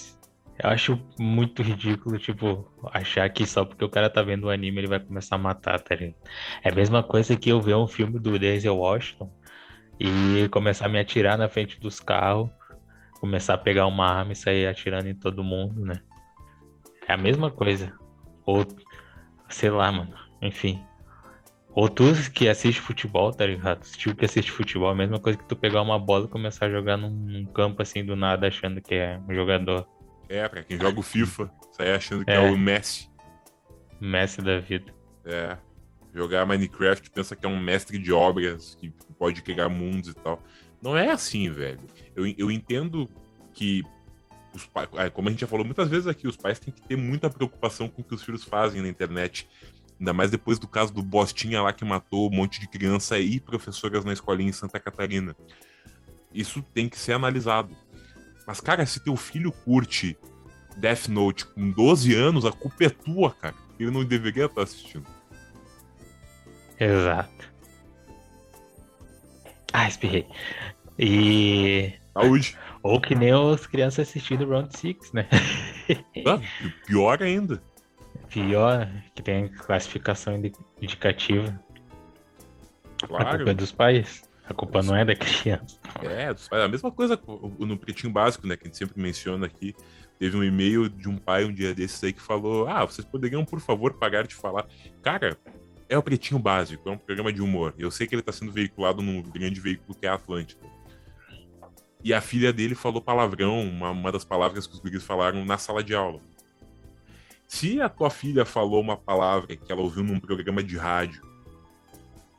eu acho muito ridículo, tipo, achar que só porque o cara tá vendo o anime ele vai começar a matar, tá ligado? É a mesma coisa que eu ver um filme do Denzel Washington e começar a me atirar na frente dos carros, começar a pegar uma arma e sair atirando em todo mundo, né? É a mesma coisa. Ou, sei lá, mano. Enfim, ou tu que assiste futebol, tá ligado? Tipo que assiste futebol, a mesma coisa que tu pegar uma bola e começar a jogar num campo assim do nada achando que é um jogador. É, pra quem joga o FIFA, sai achando que é, é o Messi. Messi da vida. É. Jogar Minecraft pensa que é um mestre de obras, que pode criar mundos e tal. Não é assim, velho. Eu, eu entendo que os pais, é, como a gente já falou muitas vezes aqui, os pais têm que ter muita preocupação com o que os filhos fazem na internet. Ainda mais depois do caso do Bostinha lá que matou um monte de criança e professoras na escolinha em Santa Catarina. Isso tem que ser analisado. Mas, cara, se teu filho curte Death Note com 12 anos, a culpa é tua, cara. Ele não deveria estar assistindo. Exato. Ah, espirrei. E. Saúde. Ou que nem as crianças assistindo Round 6, né? Ah, pior ainda pior, que tem classificação indicativa. Claro. A culpa é dos pais. A culpa não é da criança. É, a mesma coisa no pretinho básico, né? Que a gente sempre menciona aqui. Teve um e-mail de um pai um dia desses aí que falou: Ah, vocês poderiam, por favor, pagar de falar. Cara, é o pretinho básico, é um programa de humor. Eu sei que ele está sendo veiculado num grande veículo que é a Atlântida. E a filha dele falou palavrão, uma, uma das palavras que os guris falaram na sala de aula. Se a tua filha falou uma palavra que ela ouviu num programa de rádio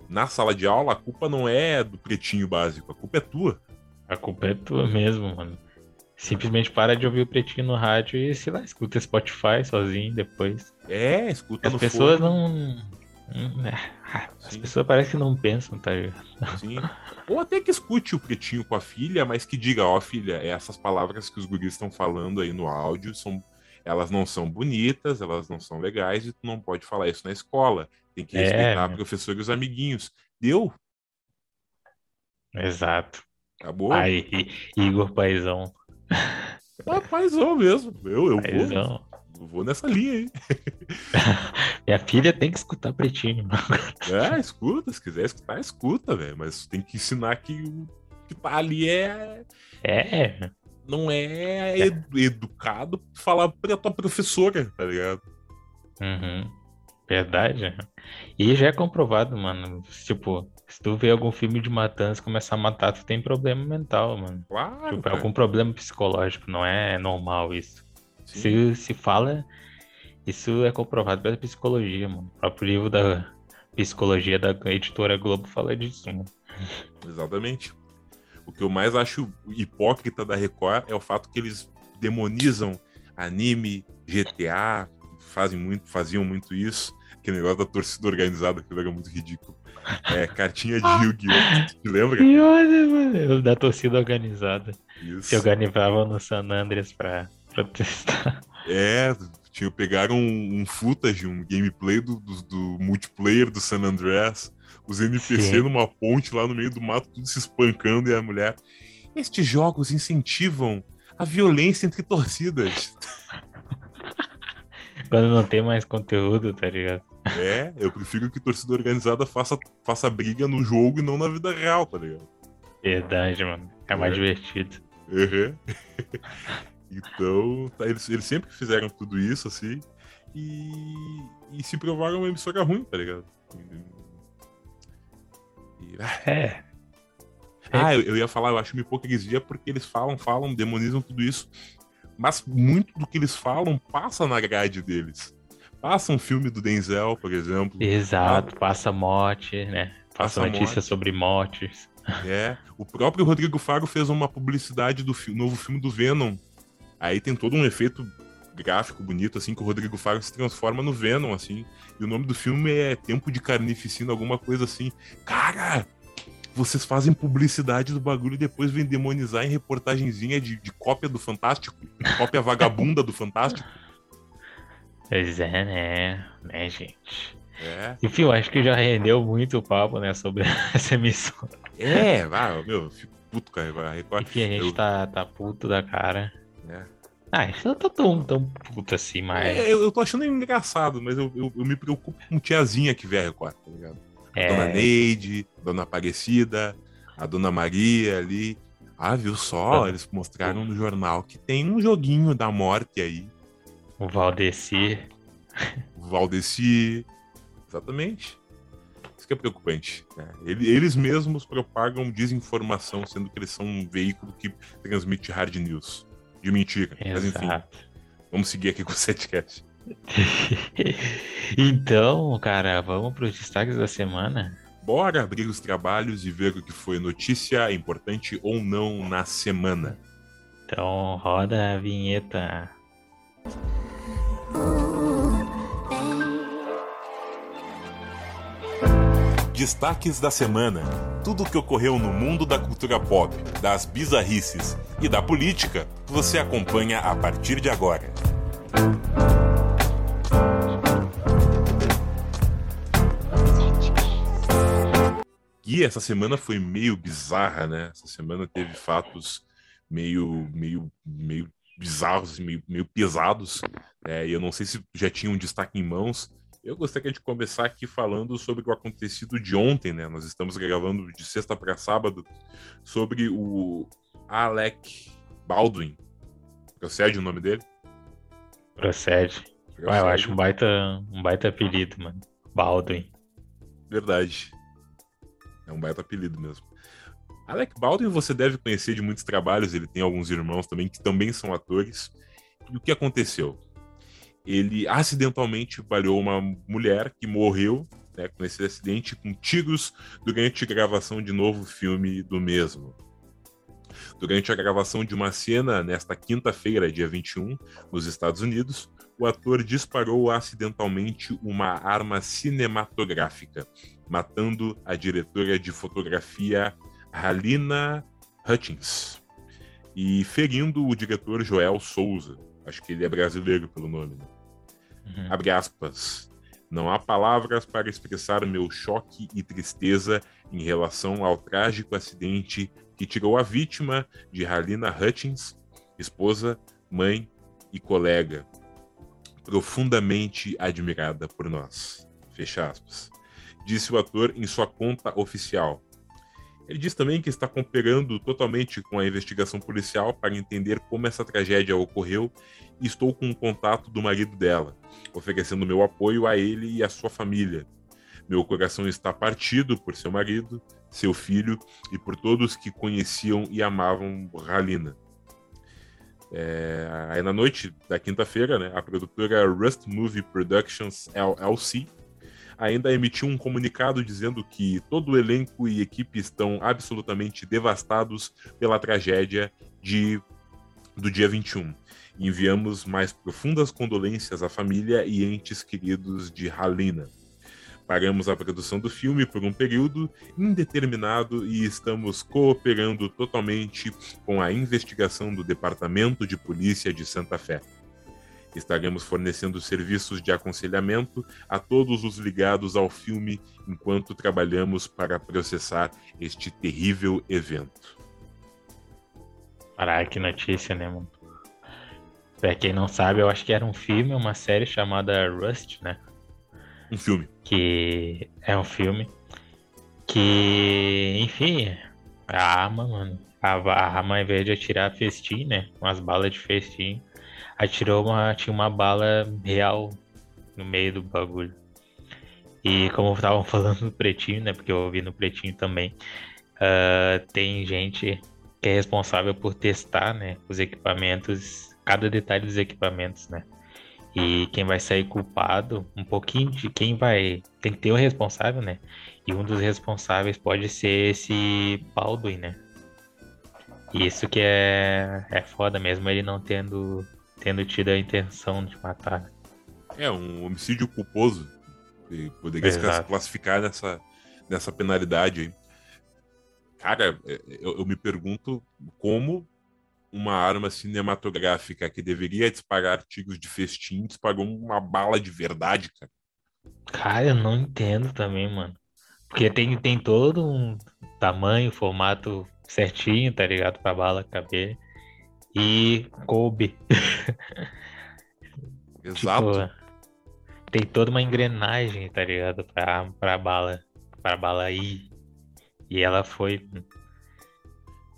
na sala de aula, a culpa não é do pretinho básico, a culpa é tua. A culpa é tua mesmo, mano. Simplesmente para de ouvir o pretinho no rádio e, sei lá, escuta Spotify sozinho depois. É, escuta As no pessoas não. *laughs* As Sim. pessoas parecem que não pensam, tá ligado? Sim. Ou até que escute o pretinho com a filha, mas que diga, ó, oh, filha, essas palavras que os guris estão falando aí no áudio são elas não são bonitas, elas não são legais e tu não pode falar isso na escola. Tem que é, respeitar é, professor e os amiguinhos. Deu? Exato. Acabou? Aí, Igor Paizão. Ah, paizão mesmo. Eu, eu paizão. vou. Eu vou nessa linha aí. *laughs* Minha filha tem que escutar pretinho. *laughs* É, escuta. Se quiser escutar, escuta, velho. Mas tem que ensinar que o que tá ali é. É não é educado falar pra tua professora, tá ligado? Uhum. Verdade. E já é comprovado, mano. Tipo, se tu vê algum filme de matança começar a matar, tu tem problema mental, mano. Claro. Tipo, é algum problema psicológico, não é normal isso. Se, se fala, isso é comprovado pela psicologia, mano. O próprio livro da psicologia da editora Globo fala disso, mano. Exatamente. O que eu mais acho hipócrita da Record é o fato que eles demonizam anime, GTA, fazem muito, faziam muito isso. Aquele negócio da torcida organizada que era muito ridículo. É, cartinha de *laughs* Yu-Gi-Oh! Te lembra? Pior? Da torcida organizada. Isso. Se organizavam no San Andreas pra Protestar. É, tinha, pegaram um, um footage, um gameplay do, do, do multiplayer do San Andreas, os NPC Sim. numa ponte lá no meio do mato, tudo se espancando e a mulher. Estes jogos incentivam a violência entre torcidas. *laughs* Quando não tem mais conteúdo, tá ligado? É, eu prefiro que torcida organizada faça, faça briga no jogo e não na vida real, tá ligado? Verdade, mano. É mais É. divertido. Uhum. *laughs* então, tá, eles, eles sempre fizeram tudo isso, assim, e, e se provaram uma emissora ruim, tá ligado? E- ah, É. Ah, eu, eu ia falar, eu acho uma hipocrisia porque eles falam, falam, demonizam tudo isso, mas muito do que eles falam passa na grade deles. Passa um filme do Denzel, por exemplo. Exato. Passa morte, né? Passa Passa notícia morte. sobre mortes. É, o próprio Rodrigo Faro fez uma publicidade do fi- novo filme do Venom. Aí tem todo um efeito gráfico bonito, assim, que o Rodrigo Faro se transforma no Venom, assim. E o nome do filme é Tempo de Carnificina, alguma coisa assim. Cara, vocês fazem publicidade do bagulho e depois vêm demonizar em reportagenzinha de, de cópia do Fantástico, cópia vagabunda do Fantástico. Pois é, né? Né, gente? É, Enfim, eu acho que já rendeu muito o papo, né, sobre *laughs* essa emissora. é, vai, meu, eu fico puto, cara. A Record, Enfim, a gente eu- tá, tá puto da cara. né? Ah, a gente não tá tão, tão puto assim, mas. É, eu, eu tô achando engraçado, mas eu, eu, eu me preocupo com tiazinha que vê a Record, tá ligado? A Dona É, Neide, Dona Aparecida, a Dona Maria ali. Ah, viu só? Eles mostraram no jornal que tem um joguinho da morte aí. O Valdeci. O Valdeci. Exatamente. Isso que é preocupante. né? Ele- Eles mesmos propagam desinformação, sendo que eles são um veículo que transmite hard news. De mentira. Mas enfim, Exato. vamos seguir aqui com o setcast. *laughs* então, cara, vamos pros destaques da semana. Bora abrir os trabalhos e ver o que foi notícia importante ou não na semana. Então, roda a vinheta. Destaques da semana. Tudo o que ocorreu no mundo da cultura pop, das bizarrices e da política, você acompanha a partir de agora. E essa semana foi meio bizarra, né? Essa semana teve fatos meio, meio, meio bizarros, meio, meio pesados. né? e eu não sei se já tinha um destaque em mãos. Eu gostaria de começar aqui falando sobre o acontecido de ontem, né? Nós estamos gravando de sexta para sábado sobre o Alec Baldwin. Procede o nome dele? Procede. Ué, eu acho um baita, um baita apelido, mano. Baldwin. Verdade. É um baita apelido mesmo. Alec Baldwin você deve conhecer de muitos trabalhos, ele tem alguns irmãos também que também são atores. E o que aconteceu? Ele acidentalmente baleou uma mulher que morreu né, com esse acidente com tiros durante a gravação de novo filme do mesmo. Durante a gravação de uma cena nesta quinta-feira, dia 21, nos Estados Unidos, o ator disparou acidentalmente uma arma cinematográfica, matando a diretora de fotografia Halina Hutchins e ferindo o diretor Joel Souza. Acho que ele é brasileiro pelo nome. Né? Uhum. Abre aspas. Não há palavras para expressar meu choque e tristeza em relação ao trágico acidente que tirou a vítima de Halina Hutchins, esposa, mãe e colega, profundamente admirada por nós. Fecha aspas. Disse o ator em sua conta oficial. Ele diz também que está cooperando totalmente com a investigação policial para entender como essa tragédia ocorreu e estou com o contato do marido dela, oferecendo meu apoio a ele e à sua família. Meu coração está partido por seu marido, seu filho e por todos que conheciam e amavam Halina. É, aí na noite da quinta-feira, né, a produtora Rust Movie Productions LLC ainda emitiu um comunicado dizendo que todo o elenco e equipe estão absolutamente devastados pela tragédia de, do dia 21. Enviamos mais profundas condolências à família e entes queridos de Halina. Paramos a produção do filme por um período indeterminado e estamos cooperando totalmente com a investigação do Departamento de Polícia de Santa Fé. Estaremos fornecendo serviços de aconselhamento a todos os ligados ao filme enquanto trabalhamos para processar este terrível evento. Caraca, que notícia, né, mano? Pra quem não sabe, eu acho que era um filme, uma série chamada Rust, né? Um filme. Que é um filme que, enfim, a arma, mano. A, a arma, ao invés de atirar festim, né? Umas balas de festim, atirou uma. Tinha uma bala real no meio do bagulho. E como estavam *laughs* falando no pretinho, né? Porque eu ouvi no pretinho também. Uh, tem gente que é responsável por testar, né? Os equipamentos, cada detalhe dos equipamentos, né? E quem vai sair culpado, um pouquinho de quem vai. Tem que ter o um responsável, né? E um dos responsáveis pode ser esse Baldwin, né? Isso que é, é foda mesmo, ele não tendo, tendo tido a intenção de matar. É, um homicídio culposo. E poderia Exato. se classificar nessa, nessa penalidade aí. Cara, é, eu, eu me pergunto como uma arma cinematográfica que deveria disparar tiros de festim disparou uma bala de verdade, cara. Cara, eu não entendo também, mano. Porque tem, tem todo um tamanho, formato certinho, tá ligado? Pra bala caber. E coube. *laughs* Exato. tipo, tem toda uma engrenagem, tá ligado? Pra, pra bala. Pra bala ir. E ela foi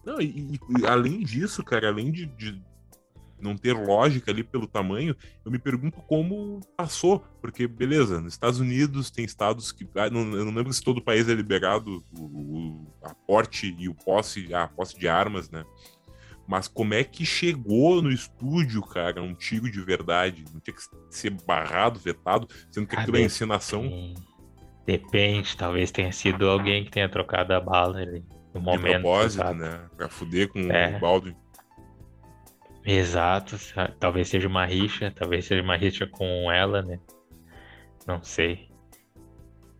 não, e, e, além disso, cara, além de, de, não ter lógica ali pelo tamanho, eu me pergunto como passou. Porque, beleza, nos Estados Unidos tem estados que. Ah, não, eu não lembro se todo o país é liberado o, o, a porte e o posse, a posse de armas, né? Mas como é que chegou no estúdio, cara, um tiro de verdade? Não tinha que ser barrado, vetado, sendo que aquilo é encenação. Depende, talvez tenha sido alguém que tenha trocado a bala ali no momento. De propósito, sabe? né? Pra fuder com é. o Baldwin. Exato, talvez seja uma rixa, talvez seja uma rixa com ela, né? Não sei.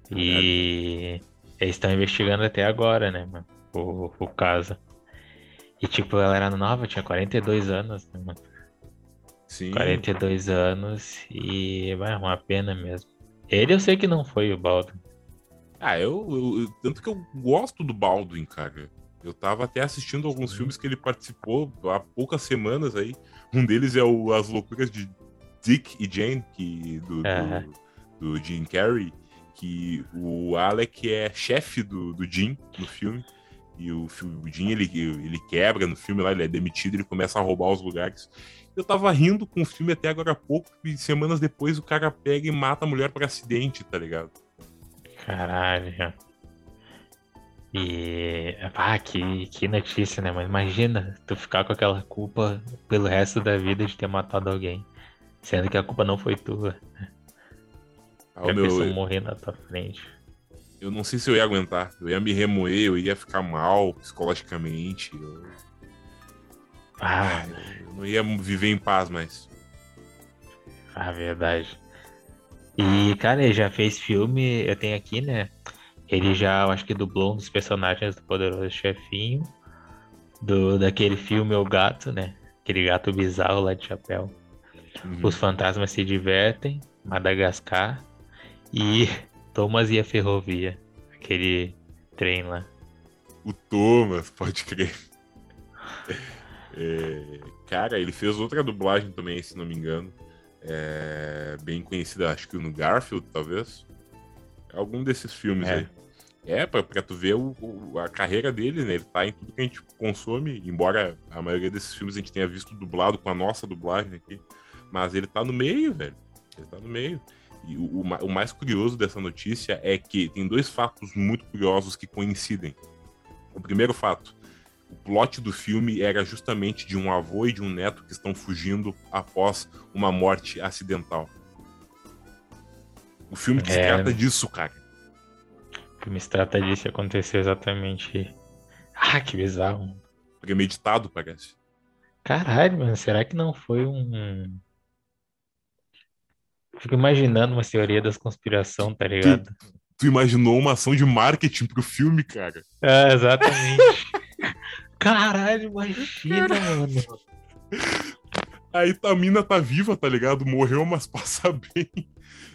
E é. eles estão investigando até agora, né, mano? O, o caso. E tipo, ela era nova, tinha 42 anos, né, mano? Sim. 42 anos e vai, uma pena mesmo. Ele eu sei que não foi o Baldwin. Ah, eu, eu, Tanto que eu gosto do Baldwin, cara. Eu tava até assistindo alguns filmes que ele participou há poucas semanas aí. Um deles é o As Loucuras de Dick e Jane, que, do, do, do Jim Carrey, que o Alec é chefe do, do Jim no filme. E o, o Jim, ele, ele quebra no filme lá, ele é demitido, ele começa a roubar os lugares. Eu tava rindo com o filme até agora há pouco, e semanas depois o cara pega e mata a mulher por acidente, tá ligado? Caralho. E. Ah, que, que notícia, né? Mas imagina tu ficar com aquela culpa pelo resto da vida de ter matado alguém. Sendo que a culpa não foi tua. Ah, a meu... pessoa morrer na tua frente. Eu não sei se eu ia aguentar. Eu ia me remoer, eu ia ficar mal psicologicamente. Eu... Ah, eu não ia viver em paz mais. Ah, verdade. E, cara, ele já fez filme, eu tenho aqui, né? Ele já, eu acho que dublou um dos personagens do Poderoso Chefinho, do, daquele filme O Gato, né? Aquele gato bizarro lá de chapéu. Uhum. Os Fantasmas Se Divertem, Madagascar e Thomas e a Ferrovia, aquele trem lá. O Thomas, pode crer. É, cara, ele fez outra dublagem também, se não me engano é, bem conhecida, acho que no Garfield, talvez. Algum desses filmes é. aí. É, pra, pra tu ver o, o, a carreira dele, né? Ele tá em tudo que a gente consome, embora a maioria desses filmes a gente tenha visto dublado com a nossa dublagem aqui. Mas ele tá no meio, velho. Ele tá no meio. E o, o, mais curioso dessa notícia é que tem dois fatos muito curiosos que coincidem. O primeiro fato o plot do filme era justamente de um avô e de um neto que estão fugindo após uma morte acidental. O filme que é... se trata disso, cara. O filme se trata disso aconteceu exatamente. Ah, que bizarro. Premeditado, parece. Caralho, mano, será que não foi um. Fico imaginando uma teoria das conspiração, tá ligado? tu imaginou uma ação de marketing pro filme, cara. É, exatamente. *laughs* Caralho, imagina, mano. Aí a mina tá viva, tá ligado? Morreu, mas *laughs* passa bem.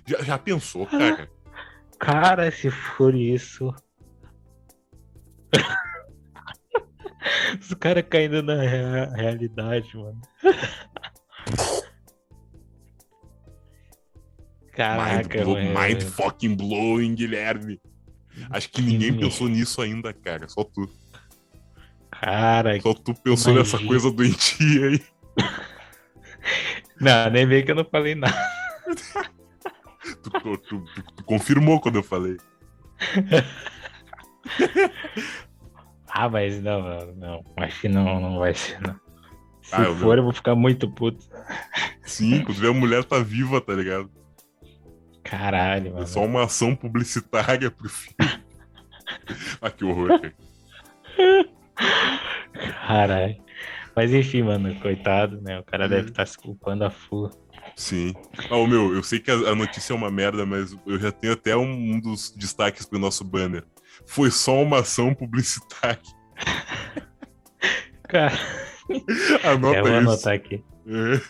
Já, já pensou, cara? Cara, se for isso. *laughs* Os caras caindo na rea- realidade, mano. Mind, Caraca, blow- mano. mind fucking blowing, Guilherme. Acho que ninguém pensou nisso ainda, cara. Só tu. Cara, Só tu pensou nessa Imagina. coisa doentia aí. não, nem vem que eu não falei nada. *laughs* Tu, tu- tu- tu- confirmou quando eu falei. *laughs* Ah, mas não, não, não. Acho que não, não vai ser, não. Se Ah, eu- for, eu vou ficar muito puto. Sim, inclusive a mulher tá viva, tá ligado? Caralho, É mano. só uma ação publicitária pro filme. *laughs* ah, que horror, cara. Caralho. Mas enfim, mano, coitado, né? O cara Uhum. deve estar se culpando a full. Sim. Ah, ô, meu, eu sei que a, a notícia é uma merda, mas eu já tenho até um, um dos destaques pro nosso banner. Foi só uma ação publicitária. *laughs* Cara, *laughs* Anota eu vou isso. anotar aqui. É.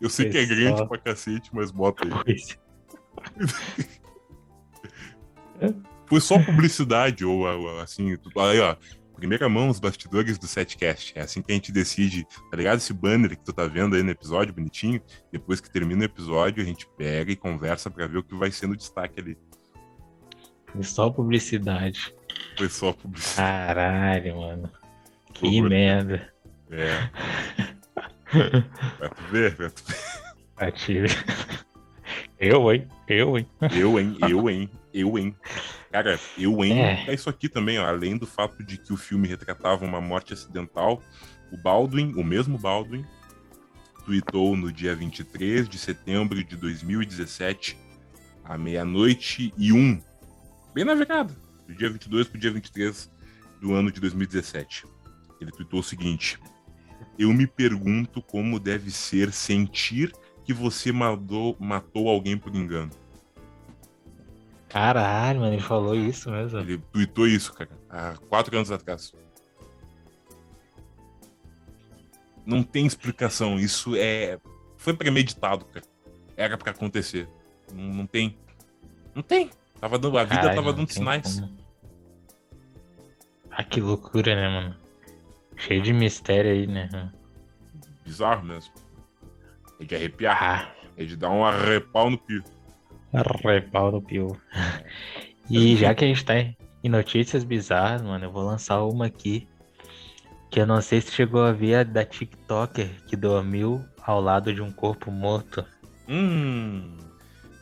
Eu sei Foi que é grande só- pra cacete, mas bota aí. Pois. *laughs* Foi só publicidade, ou, assim, aí, ó. Primeira mão, os bastidores do setcast. É assim que a gente decide, tá ligado? Esse banner que tu tá vendo aí no episódio, bonitinho. Depois que termina o episódio, a gente pega e conversa pra ver o que vai ser no destaque ali. Foi só publicidade. Foi só publicidade. Caralho, mano. Que Horror. merda. É. *laughs* Pra tu ver, pra tu ver. Atire. Eu, hein? Eu, hein? Eu, hein? Eu, hein? Eu, hein? Cara, eu, hein? É. É isso aqui também, ó. Além do fato de que o filme retratava uma morte acidental, o Baldwin, o mesmo Baldwin, tweetou no dia 23 de setembro de 2017, à meia-noite e um. Bem na virada. Do dia 22 pro dia 23 do ano de 2017. Ele tweetou o seguinte: Eu me pergunto como deve ser sentir que você matou, matou alguém por engano. Caralho, mano, ele falou isso mesmo. Ele tweetou isso, cara, há quatro anos atrás. Não tem explicação. Isso é. Foi premeditado, cara. Era pra acontecer. Não, não tem. Não tem. Tava dando... A vida Caralho, tava dando sinais. como. Ah, que loucura, né, mano? Cheio de mistério aí, né? Bizarro mesmo. É de arrepiar. É de dar um arrepau no pio. repau no pio. E já que a gente tá em notícias bizarras, mano, eu vou lançar uma aqui. Que eu não sei se chegou a ver a da TikToker que dormiu ao lado de um corpo morto. Hum.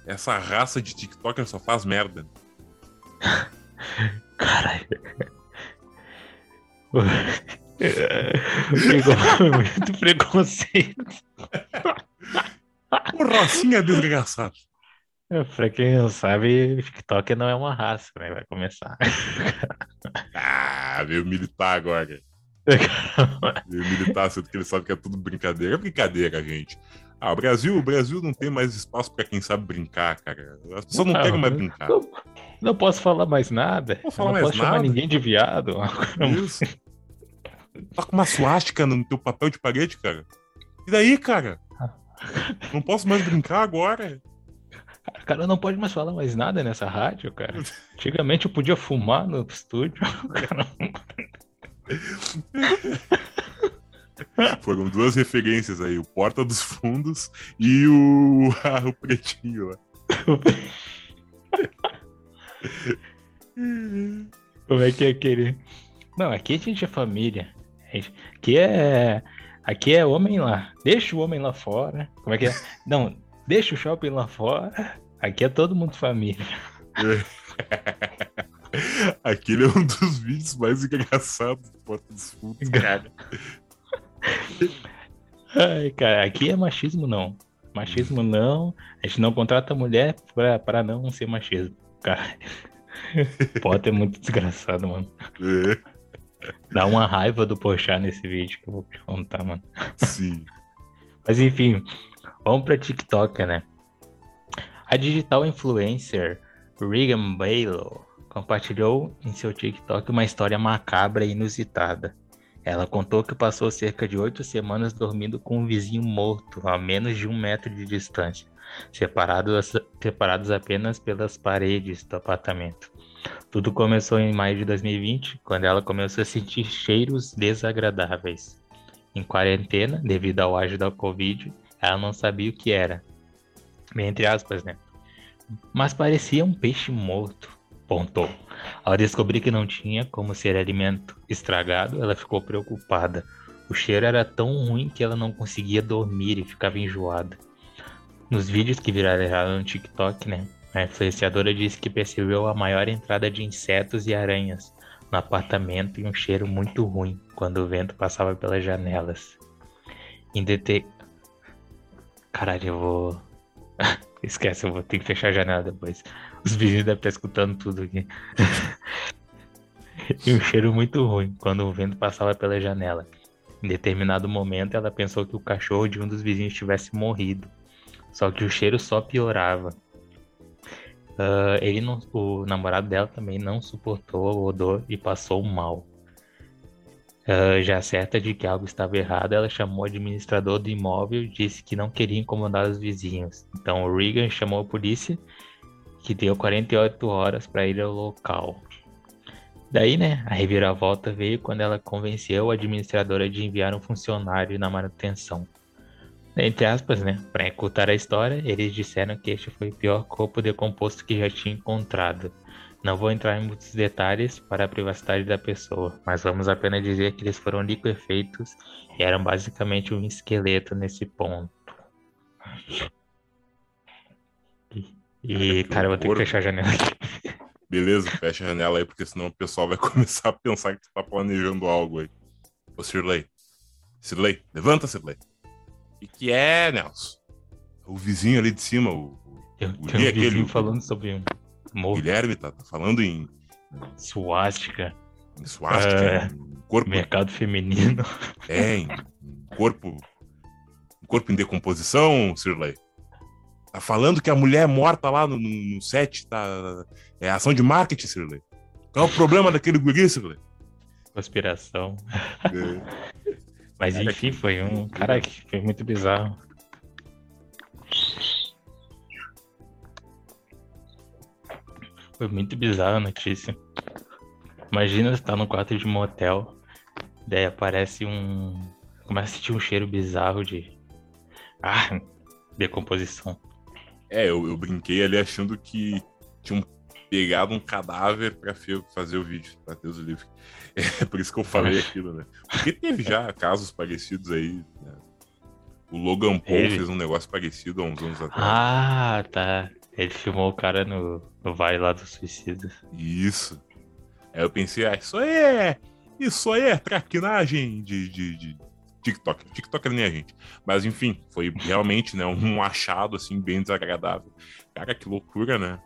Essa raça de TikToker só faz merda. *laughs* Caralho. *laughs* Pegou muito preconceito. O Rocinha desgraçado. Pra quem não sabe, TikTok não é uma raça, né? Vai começar. Ah, veio militar agora. Veio militar, sendo que ele sabe que é tudo brincadeira. É brincadeira, gente. Ah, o Brasil, o Brasil não tem mais espaço pra quem sabe brincar, cara. As pessoas não, Não, querem mais não- brincar. Não, não posso falar mais nada. Posso falar não mais posso chamar nada? ninguém de viado. Isso. Tá com uma suástica no teu papel de parede, cara. E daí, cara? Não posso mais brincar agora. Cara, não pode mais falar mais nada nessa rádio, cara. Antigamente eu podia fumar no estúdio. *laughs* Cara, Foram duas referências aí, o Porta dos Fundos e o, ah, *laughs* o Pretinho lá. Como é que é aquele. Não, aqui a gente é família. Aqui é. Aqui é homem lá. Deixa o homem lá fora. Como é que é? *laughs* Não, deixa o shopping lá fora. Aqui é todo mundo família. *laughs* Aquele é um dos vídeos mais engraçados do Porta dos Fundos, cara. Ai, cara, aqui é machismo não. Machismo não. A gente não contrata mulher pra, pra não ser machismo. Cara. *laughs* Potter é muito desgraçado, mano. É, Dá uma raiva do Porchat nesse vídeo que eu vou te contar, mano. sim. *laughs* Mas enfim, vamos pra TikTok, né? A digital influencer Regan Balo compartilhou em seu TikTok uma história macabra e inusitada. Ela contou que passou cerca de oito semanas dormindo com um vizinho morto a menos de um metro de distância, separados, separados apenas pelas paredes do apartamento. Tudo começou em maio de 2020, quando ela começou a sentir cheiros desagradáveis. Em quarentena, devido ao ágio da Covid, ela não sabia o que era. Entre aspas, né? Mas parecia um peixe morto, pontou. Ao descobrir que não tinha como ser alimento estragado, ela ficou preocupada. O cheiro era tão ruim que ela não conseguia dormir e ficava enjoada. Nos vídeos que viralizaram no TikTok, né? A influenciadora disse que percebeu a maior entrada de insetos e aranhas no apartamento e um cheiro muito ruim quando o vento passava pelas janelas. Em dete... Caralho, eu vou. *laughs* Esquece, eu vou ter que fechar a janela depois. Os vizinhos devem estar escutando tudo aqui. *laughs* e um cheiro muito ruim quando o vento passava pela janela. Em determinado momento, ela pensou que o cachorro de um dos vizinhos tivesse morrido. Só que o cheiro só piorava. Uh, ele não, o namorado dela também não suportou o odor e passou mal. Uh, já certa de que algo estava errado, ela chamou o administrador do imóvel e disse que não queria incomodar os vizinhos. Então o Regan chamou a polícia, que deu 48 horas para ir ao local. Daí, né, a reviravolta veio quando ela convenceu a administradora de enviar um funcionário na manutenção. Entre aspas, né? Para encurtar a história, eles disseram que este foi o pior corpo decomposto que já tinha encontrado. Não vou entrar em muitos detalhes para a privacidade da pessoa, mas vamos apenas dizer que eles foram liquefeitos e eram basicamente um esqueleto nesse ponto. E, cara, eu vou ter que fechar a janela aqui. Beleza, fecha a janela aí, porque senão o pessoal vai *laughs* começar a pensar que tu tá planejando algo aí. Ô, Sirley. Sirley, levanta, Sirley. E que é, Nelson? O vizinho ali de cima, o. Eu o tenho um vizinho falando sobre morro. Guilherme tá, tá falando em. Suástica. Em suástica, é... em corpo. Mercado feminino. É, em corpo. Em corpo em decomposição, Sirley. Tá falando que a mulher é morta lá no, no set, tá. É ação de marketing, Sirley. Qual é o problema daquele guri, Sirley? Conspiração. É. *laughs* Mas enfim, foi um. Cara, que foi muito bizarro. Foi muito bizarra a notícia. Imagina você tá no quarto de motel, daí aparece um. Começa a sentir um cheiro bizarro de. Ah, decomposição. É, eu, eu brinquei ali achando que tinham pegado um cadáver pra fazer o vídeo, pra Deus o livre. É por isso que eu falei aquilo, né? Porque teve já casos parecidos aí. Né? O Logan Paul Ele... fez um negócio parecido há uns anos atrás. Ah, tá. Ele filmou o cara no, no Vale lá dos Suicidas. Isso. Aí eu pensei, ah, isso aí é. Isso aí é traquinagem de, de, de TikTok. TikTok nem a gente. Mas enfim, foi realmente né, um achado assim bem desagradável. Cara, que loucura, né?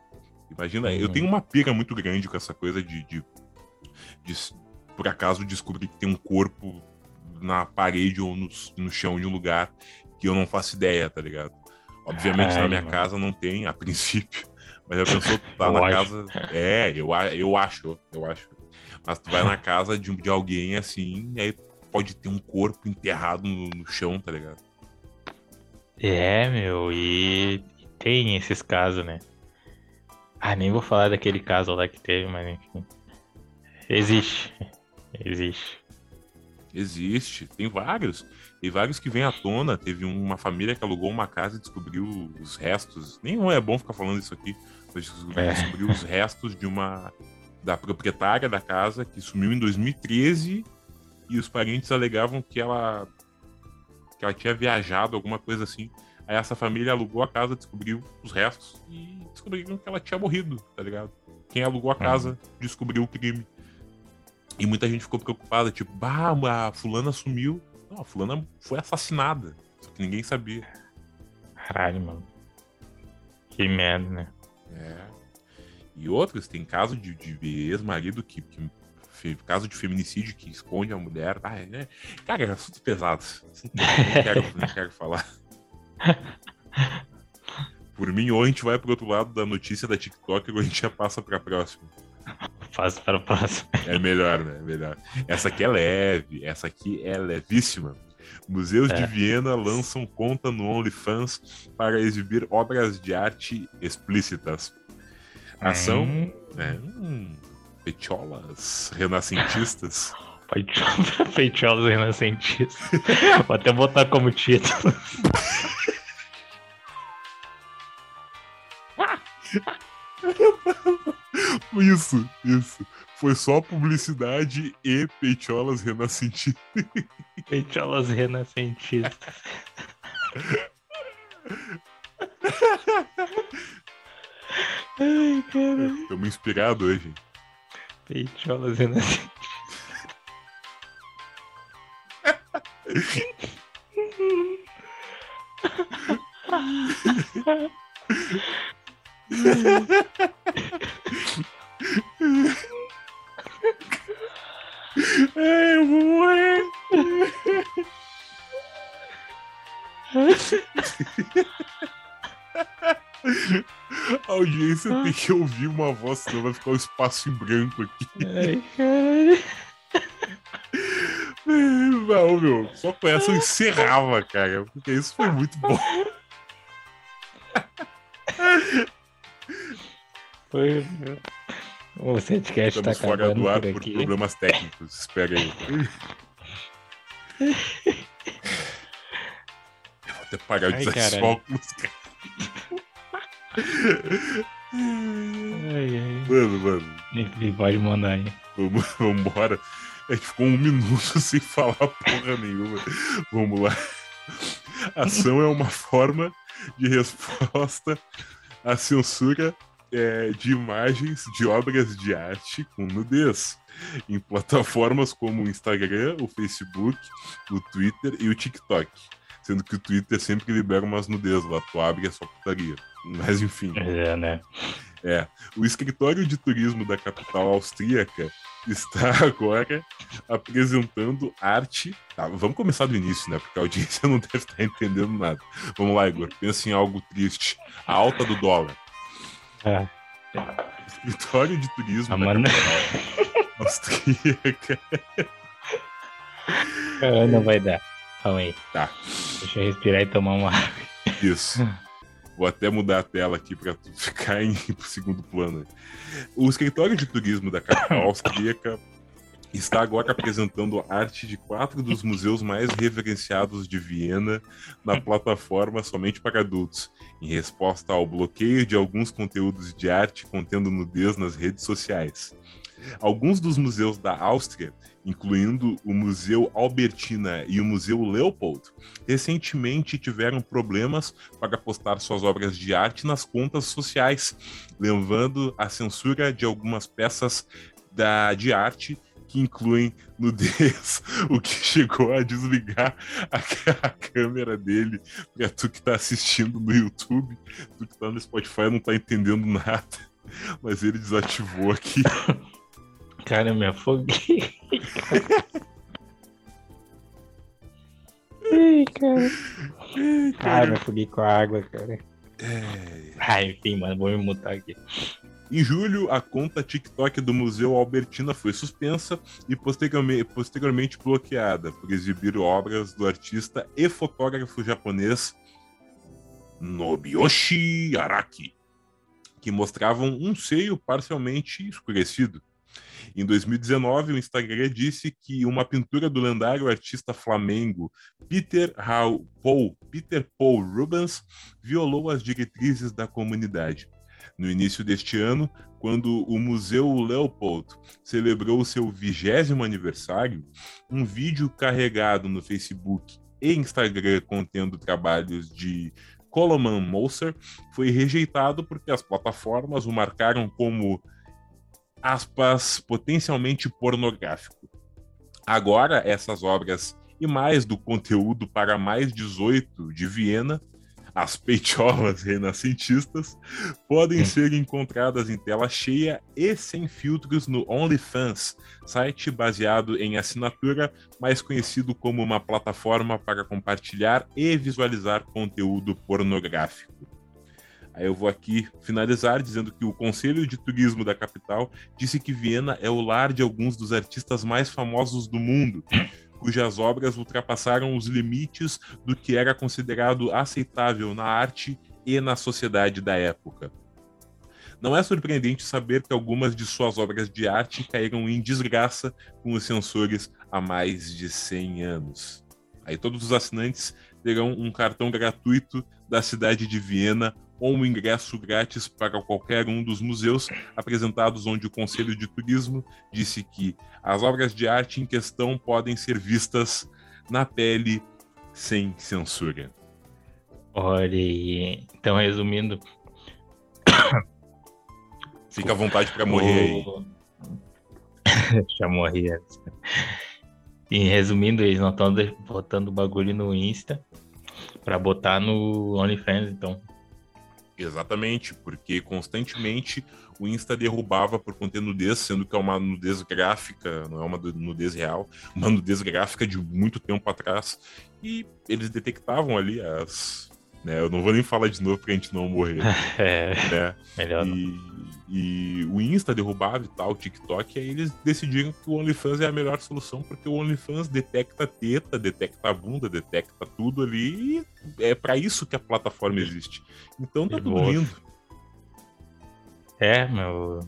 Imagina, eu tenho uma pira muito grande com essa coisa de, de, de por acaso descobrir que tem um corpo na parede ou no, no chão de um lugar que eu não faço ideia, tá ligado? Obviamente Ai, na minha mano. casa não tem, a *laughs* princípio. Mas eu penso, tá na acho. casa. É, eu, eu acho, eu acho. Mas tu vai na casa de, de alguém assim, e aí pode ter um corpo enterrado no, no chão, tá ligado? É, meu, e tem esses casos, né? Ah, nem vou falar daquele caso lá que teve, mas enfim. Existe. Existe. Existe. Tem vários. Tem vários que vêm à tona. Teve uma família que alugou uma casa e descobriu os restos. Nenhum é bom ficar falando isso aqui. Mas é. descobriu os restos de uma. da proprietária da casa que sumiu em 2013 e os parentes alegavam que ela. que ela tinha viajado, alguma coisa assim. Aí essa família alugou a casa, descobriu os restos e descobriram que ela tinha morrido, tá ligado? Quem alugou a casa uhum. descobriu o crime. E muita gente ficou preocupada, tipo, bah, a fulana sumiu. Não, a fulana foi assassinada. Só que ninguém sabia. Caralho, mano. Que merda, né? É. E outros, tem caso de, de ex-marido que, que, Caso de feminicídio que esconde a mulher. Ah, é, cara, é assuntos pesados. Não quero, não quero falar. *laughs* Por mim, ou a gente vai pro outro lado da notícia da TikTok ou a gente já passa pra próxima. Passa para a próxima. É melhor, né? É melhor. Essa aqui é leve, essa aqui é levíssima. Museus É. de Viena lançam conta no OnlyFans para exibir obras de arte explícitas. Ação, Hum, né? Hum, petiolas renascentistas. *laughs* Feitiolas renascentistas. Vou até botar como título. *laughs* *laughs* Isso, isso. Foi só publicidade e petiolas renascentistas. Feitiolas renascentistas. *laughs* Ai, cara. Estamos inspirados hoje. Feitiolas renascentistas. *laughs* É, eu vou morrer. A audiência tem que ouvir uma voz, senão vai ficar um espaço em branco aqui. Ai, caralho. *laughs* Não, meu, só com essa eu encerrava, cara, porque isso foi muito bom. *laughs* Foi. O Setcast tá fora acabando do ar por por problemas técnicos, espera aí. Eu vou até parar de Ai, caralho. óculos, cara. Ai, ai. Mano, mano, Enfim, pode mandar aí. vamos, *laughs* vambora. A gente ficou um minuto *laughs* sem falar porra nenhuma. Vamos lá. Ação é uma forma de resposta à censura é, de imagens de obras de arte com nudez em plataformas como o Instagram, o Facebook, o Twitter e o TikTok. Sendo que o Twitter sempre libera umas nudez lá, tu abre e é só putaria. Mas enfim. É, né? É, o escritório de turismo da capital austríaca está *laughs* agora apresentando arte. Tá, vamos começar do início, né? Porque a audiência *laughs* não deve estar entendendo nada. Vamos lá, Igor. Pensa em algo triste. A alta do dólar. O escritório de turismo a capital austríaca. Ah, não vai dar. Calma aí. Tá, Deixa eu respirar e tomar uma água. isso. Vou até mudar a tela aqui para ficar em *laughs* segundo plano. O escritório de turismo da capital *coughs* austríaca está agora apresentando arte de quatro dos museus mais reverenciados de Viena na plataforma somente para adultos, em resposta ao bloqueio de alguns conteúdos de arte contendo nudez nas redes sociais. Alguns dos museus da Áustria, incluindo o Museu Albertina e o Museu Leopold, recentemente tiveram problemas para postar suas obras de arte nas contas sociais, levando à censura de algumas peças da, de arte que incluem nudez, *laughs* o que chegou a desligar a, a câmera dele para tu que tá assistindo no YouTube, tu que tá no Spotify não tá entendendo nada, mas ele desativou aqui. *laughs* Cara, eu me afoguei. *laughs* Ai, cara. Ai, me afoguei com a água, cara. É, Ai, enfim, mano, vou me mutar aqui. Em julho, a conta TikTok do Museu Albertina foi suspensa e posteriormente, posteriormente bloqueada por exibir obras do artista e fotógrafo japonês Nobuyoshi Araki, que mostravam um seio parcialmente escurecido. Em 2019, o Instagram disse que uma pintura do lendário artista flamengo Peter Paul, Peter Paul Rubens violou as diretrizes da comunidade. No início deste ano, quando o Museu Leopold celebrou seu vigésimo aniversário, um vídeo carregado no Facebook e Instagram contendo trabalhos de Coleman Moser foi rejeitado porque as plataformas o marcaram como aspas potencialmente pornográfico. Agora essas obras e mais do conteúdo para mais 18 de Viena, as peitiolas renascentistas, podem ser encontradas em tela cheia e sem filtros no OnlyFans, site baseado em assinatura, mais conhecido como uma plataforma para compartilhar e visualizar conteúdo pornográfico. Aí eu vou aqui finalizar dizendo que o Conselho de Turismo da capital disse que Viena é o lar de alguns dos artistas mais famosos do mundo, cujas obras ultrapassaram os limites do que era considerado aceitável na arte e na sociedade da época. Não é surpreendente saber que algumas de suas obras de arte caíram em desgraça com os censores há mais de 100 anos. Aí todos os assinantes terão um cartão gratuito da cidade de Viena ou um ingresso grátis para qualquer um dos museus apresentados onde o Conselho de Turismo disse que as obras de arte em questão podem ser vistas na pele sem censura. Olha, então resumindo. Fica à vontade para morrer o... aí. *laughs* Já morri antes. E resumindo, eles não estão botando bagulho no Insta para botar no OnlyFans, então. Exatamente, porque constantemente o Insta derrubava por conter nudez, sendo que é uma nudez gráfica, não é uma nudez real, uma nudez gráfica de muito tempo atrás. E eles detectavam ali as. Né, eu não vou nem falar de novo pra gente não morrer. *laughs* é, né? melhor. E, e o Insta derrubava e tal, o TikTok, aí eles decidiram que o OnlyFans é a melhor solução, porque o OnlyFans detecta teta, detecta bunda, detecta tudo ali, e é para isso que a plataforma existe. Então tá E tudo boa. lindo. É, meu.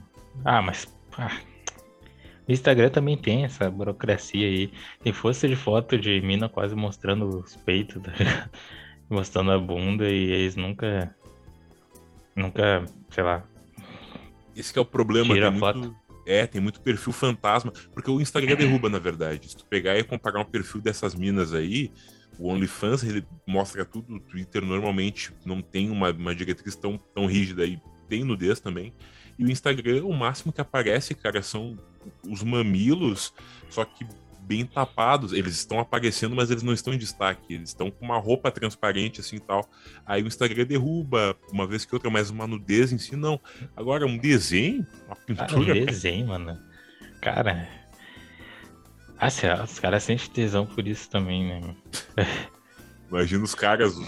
Ah, mas. ah, O Instagram também tem essa burocracia aí. Tem força de foto de mina quase mostrando os peitos, tá ligado? *laughs* mostrando a bunda e eles nunca. Nunca, sei lá. Esse que é o problema. Tira tem a muito, é, tem muito perfil fantasma, porque o Instagram *clears throat* derruba, na verdade. Se tu pegar e comparar um perfil dessas minas aí, o OnlyFans ele mostra tudo, o Twitter normalmente não tem uma, uma diretriz tão, tão rígida e tem nudez também. E o Instagram, o máximo que aparece, cara, são os mamilos, só que bem tapados. Eles estão aparecendo, mas eles não estão em destaque. Eles estão com uma roupa transparente, assim tal. Aí o Instagram derruba, uma vez que outra, mas uma nudez em si, não. Agora, um desenho, uma Cara, pintura. desenho, mano. Cara. Ah, sei lá, os caras sentem tesão por isso também, né? *laughs* Imagina os caras, os,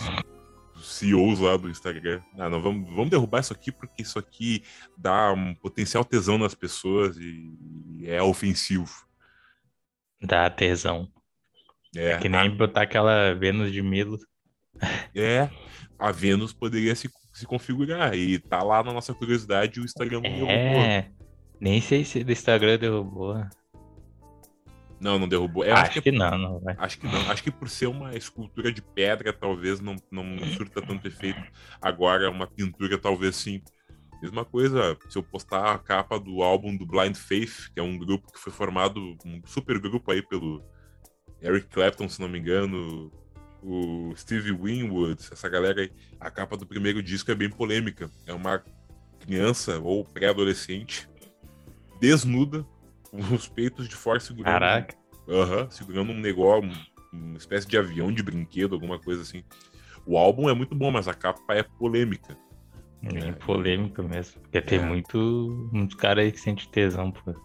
os CEOs lá do Instagram. Ah, não, vamos, vamos derrubar isso aqui porque isso aqui dá um potencial tesão nas pessoas e, e é ofensivo. Dá tesão. É, Que nem botar aquela Vênus de Milo. é, a Vênus poderia se, se configurar e tá lá na nossa curiosidade o Instagram não derrubou. É. Nem sei se do Instagram derrubou. Não, não derrubou. É, acho, acho que, que não, não vai. acho que não. Acho que por ser uma escultura de pedra, talvez não, não surta tanto efeito. Agora, uma pintura, talvez sim. Mesma coisa, se eu postar a capa do álbum do Blind Faith, que é um grupo que foi formado, um super grupo aí pelo Eric Clapton, se não me engano, o Steve Winwood, essa galera aí. A capa do primeiro disco é bem polêmica. É uma criança ou pré-adolescente desnuda, com os peitos de fora segurando. Caraca. Aham, segurando um negócio, um- uma espécie de avião de brinquedo, alguma coisa assim. O álbum é muito bom, mas a capa é polêmica. Bem polêmico mesmo. Porque tem É. muito, muito cara aí que sente tesão por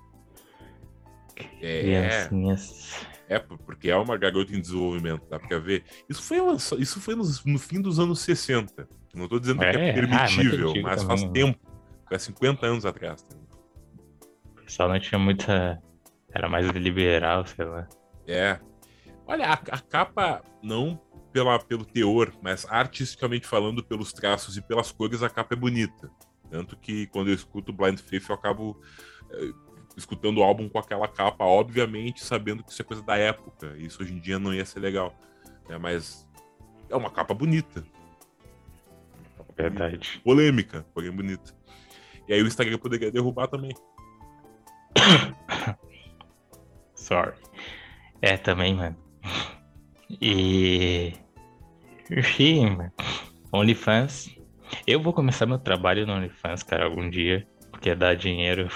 É, criancinhas. é porque é uma garota em desenvolvimento, dá pra ver. Isso foi, lança- isso foi no, fim dos anos 60. Não tô dizendo que É, é ah, permitível, antigo mas faz também, né? tempo. Foi há 50 anos atrás. O pessoal não tinha muita. Era mais liberal, sei lá. É. Olha, a, a capa, não pela, pelo teor, mas artisticamente falando, pelos traços e pelas cores, a capa é bonita. Tanto que quando eu escuto Blind Faith, eu acabo eh, escutando o álbum com aquela capa, obviamente, sabendo que isso é coisa da época. Isso hoje em dia não ia ser legal. né? Mas é uma capa bonita. Uma capa bonita. Verdade. Polêmica, porém bonita. E aí o Instagram poderia derrubar também. *coughs* Sorry. É, também, mano. E. Enfim. OnlyFans. Eu vou começar meu trabalho no OnlyFans, cara, algum dia. Porque dá dinheiro.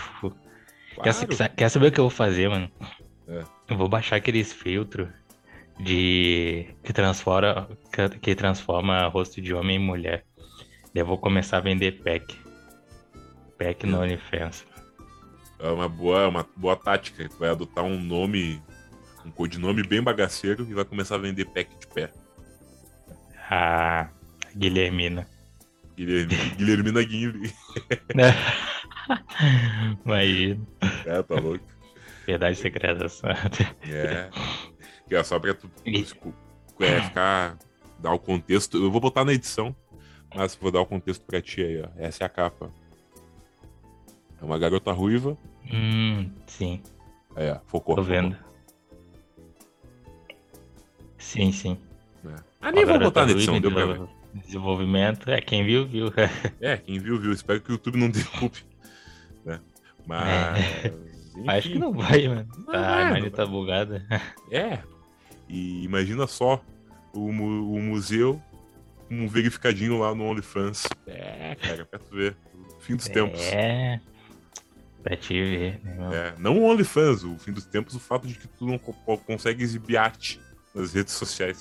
Quer, Claro. quer saber o que eu vou fazer, mano? É. Eu vou baixar aqueles filtros de. que transforma. que, transforma rosto de homem em mulher. Daí eu vou começar a vender pack. Pack no Hum. OnlyFans. É uma boa, uma boa tática. Tu vai adotar um nome, um codinome bem bagaceiro e vai começar a vender pack de pé. A Guilhermina. Guilherme, Guilhermina Guimbe. *laughs* Imagina. É, tá louco. Verdade secreta. só. É. É só pra tu é, ficar. dar o contexto. Eu vou botar na edição, mas vou dar o contexto pra ti aí, ó. Essa é a capa. É uma garota ruiva. Hum, sim. É, focou. Tô focou. vendo. Sim, sim. É. Ah, nem vou botar tá na edição, deu pra ver. desenvol- Desenvolvimento. É, quem viu, viu. *laughs* É, quem viu, viu. Espero que o YouTube não *laughs* derrube. Né? Mas. enfim, Acho que não vai, mano. Não Tá, vai, a imagem tá bugada. *laughs* É. E imagina só o, o museu um verificadinho lá no OnlyFans. É, cara, pra tu ver. Fim dos tempos. É. Pra te ver, né? É, não o OnlyFans, o fim dos tempos, o fato de que tu não co- co- consegue exibir arte nas redes sociais.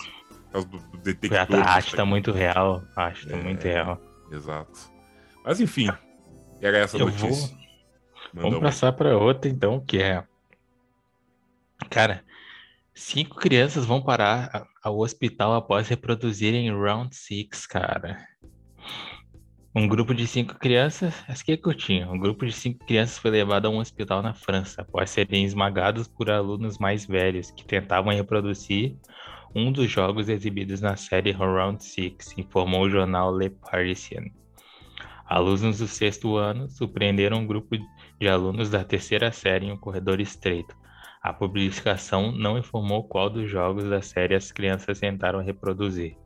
Causa do, do detector. A do arte tá muito real. A arte tá É. muito real. Exato. Mas enfim, era essa Eu notícia. vou. Manda Vamos passar pra outra então, que é. Cara, cinco crianças vão parar ao hospital após reproduzirem Round Six, cara. Um grupo de cinco crianças, essa aqui é curtinha. Um grupo de cinco crianças foi levado a um hospital na França após serem esmagados por alunos mais velhos que tentavam reproduzir um dos jogos exibidos na série Round Six, informou o jornal Le Parisien. Alunos do sexto ano surpreenderam um grupo de alunos da terceira série em um corredor estreito. A publicação não informou qual dos jogos da série as crianças tentaram reproduzir.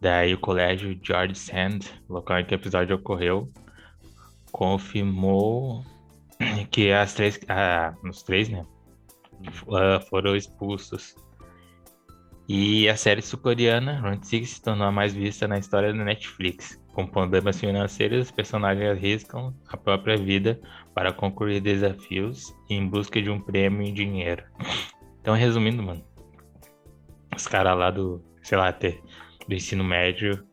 Daí o colégio George Sand, local em que o episódio ocorreu, confirmou que as três, ah, os três, né, ah, foram expulsos. E a série sul-coreana, Round Six, se tornou a mais vista na história da Netflix. Com problemas financeiros, os personagens arriscam a própria vida para concluir desafios em busca de um prêmio em dinheiro. Então, resumindo, mano, os caras lá do, sei lá, ter, do ensino médio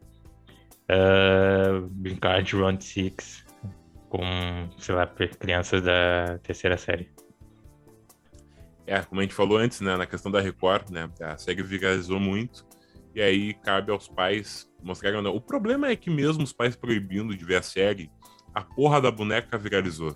ah, brincaram de Round Six com, sei lá, crianças da terceira série. É, como a gente falou antes, né, na questão da Record, né, a série viralizou muito, e aí cabe aos pais mostrarem ou não. O problema é que mesmo os pais proibindo de ver a série, a porra da boneca viralizou.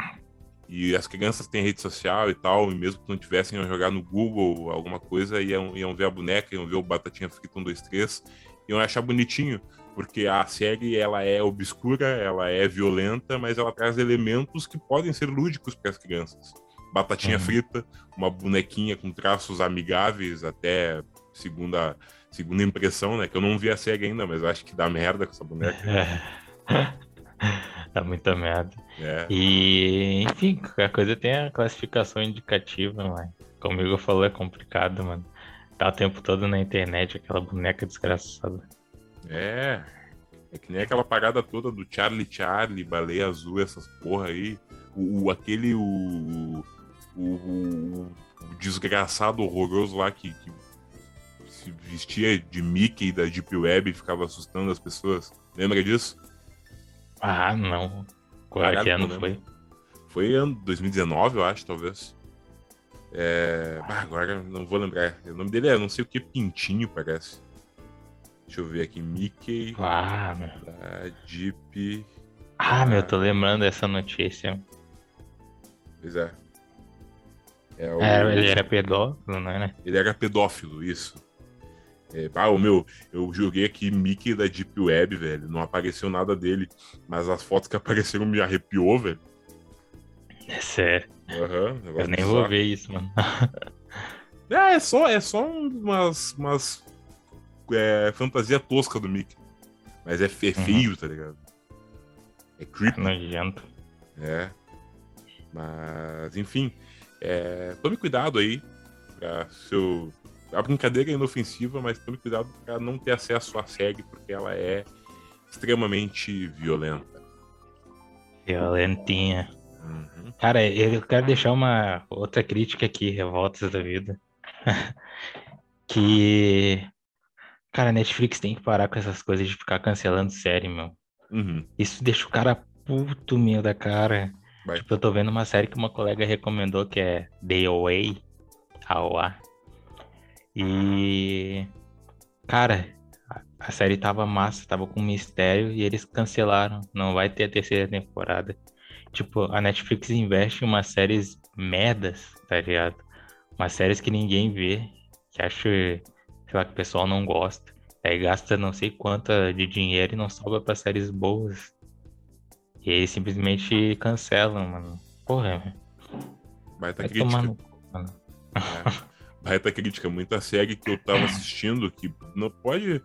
E as crianças têm rede social e tal, e mesmo que não tivessem a jogar no Google alguma coisa, iam, iam ver a boneca, iam ver o Batatinha Frita 1, 2, 3, iam achar bonitinho, porque a série ela é obscura, ela é violenta, mas ela traz elementos que podem ser lúdicos para as crianças. Batatinha Uhum. frita, uma bonequinha com traços amigáveis, até segunda, segunda impressão, né? Que eu não vi a série ainda, mas eu acho que dá merda com essa boneca. É. *laughs* Dá muita merda. É, E, enfim, qualquer coisa tem a classificação indicativa, mano. Como o Igor falou, é complicado, mano. Tá o tempo todo na internet, aquela boneca desgraçada. é. É que nem aquela parada toda do Charlie Charlie, baleia azul, essas porra aí. O, o- aquele. O, o, o- o desgraçado horroroso lá que, que se vestia de Mickey da Deep Web e ficava assustando as pessoas. Lembra disso? Ah, não. Qual Caralho, que ano foi? Foi ano 2019, eu acho, talvez. É... bah, agora não vou lembrar. O nome dele é não sei o que, Pintinho, parece. Deixa eu ver aqui. Mickey Ah, meu. da Deep. Ah, meu, tô lembrando dessa notícia. Pois é. É o- É, ele era pedófilo, né? Ele era pedófilo, isso. É, ah, o meu, eu joguei aqui Mickey da Deep Web, velho. Não apareceu nada dele. Mas as fotos que apareceram me arrepiou, velho. É sério. Aham, Eu nem vou ver isso, mano. *laughs* É, é só, é só umas, umas é, fantasia tosca do Mickey. Mas é, é Uhum. feio, tá ligado? É creepy, Nojento. é. Mas, enfim, é, tome cuidado aí pra seu. A brincadeira é inofensiva, mas tome cuidado pra não ter acesso à série, porque ela é extremamente violenta. Violentinha. Uhum. Cara, eu quero deixar uma outra crítica aqui, revoltas da vida. *laughs* que. Cara, a Netflix tem que parar com essas coisas de ficar cancelando série, meu. Uhum. Isso deixa o cara puto, meu, da cara. Vai. Tipo, eu tô vendo uma série que uma colega recomendou que é The Away. AOA. E. Cara, a- série tava massa, tava com mistério e eles cancelaram. Não vai ter a terceira temporada. Tipo, a Netflix investe em umas séries merdas, tá ligado? Umas séries que ninguém vê, que acho, sei lá, que o pessoal não gosta. Aí gasta não sei quanta de dinheiro e não sobra pra séries boas. E aí simplesmente cancelam, mano. Porra, Baita vai crítica. No... É. Baita crítica. Muita série que eu tava assistindo que não pode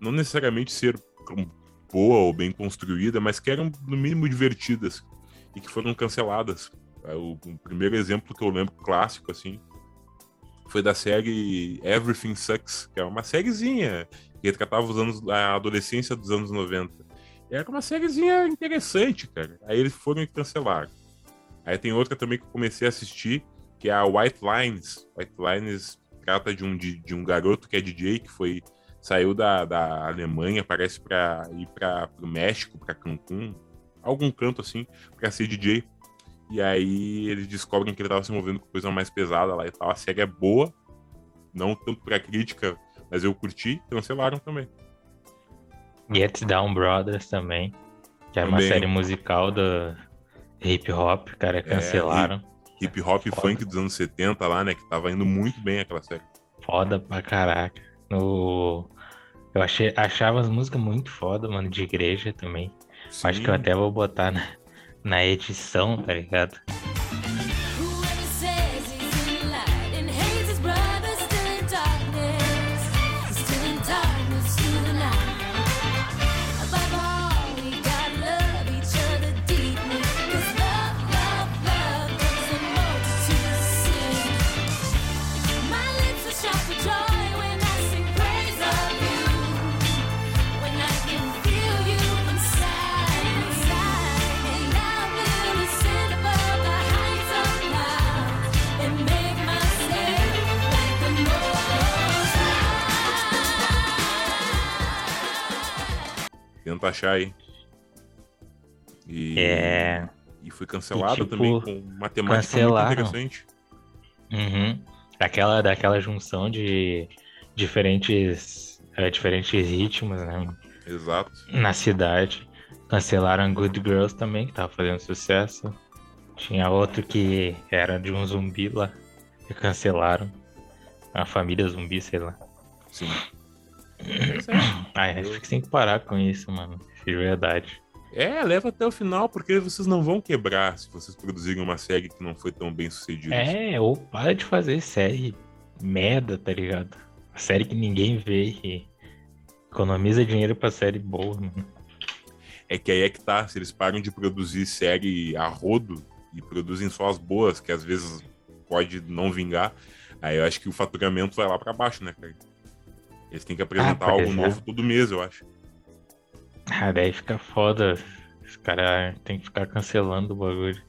não necessariamente ser boa ou bem construída, mas que eram no mínimo divertidas e que foram canceladas. É, o, o primeiro exemplo que eu lembro clássico assim foi da série Everything Sucks, que é uma sériezinha que retratava os anos, a adolescência dos anos 90. Era uma sériezinha interessante, cara. Aí eles foram e cancelaram. Aí tem outra também que eu comecei a assistir, que é a White Lines. White Lines trata de um, de, de um garoto que é DJ, que foi saiu da, da Alemanha, parece para ir para o México, para Cancún, algum canto assim, para ser DJ. E aí eles descobrem que ele estava se movendo com coisa mais pesada lá e tal. A série é boa, não tanto pra crítica, mas eu curti, cancelaram também. Get Down Brothers também, que era também. uma série musical do hip hop, cara, é, cancelaram. É, hip hop e funk dos anos 70 lá, né, que tava indo muito bem aquela série. Foda pra caraca. No... Eu achei, achava as músicas muito foda, mano, de igreja também. Sim. Acho que eu até vou botar na, na edição, tá ligado? Tenta achar aí. E, é. E foi cancelado e, tipo, também com matemática muito interessante. Uhum. Aquela, daquela junção de diferentes, é, diferentes ritmos, né? Exato. Na cidade. Cancelaram Good Girls também, que tava fazendo sucesso. Tinha outro que era de um zumbi lá. Que cancelaram. A família zumbi, sei lá. Sim. Ai, acho que tem que parar com isso, mano. De verdade. É, leva até o final, porque vocês não vão quebrar se vocês produzirem uma série que não foi tão bem sucedida. É, ou para de fazer série merda, tá ligado? A série que ninguém vê e economiza dinheiro pra série boa, mano. É que aí é que tá, se eles param de produzir série a rodo e produzem só as boas, que às vezes pode não vingar, aí eu acho que o faturamento vai lá para baixo, né, cara? Eles têm que apresentar ah, algo é. novo todo mês, eu acho. Ah, daí fica foda. Os caras tem que ficar cancelando o bagulho.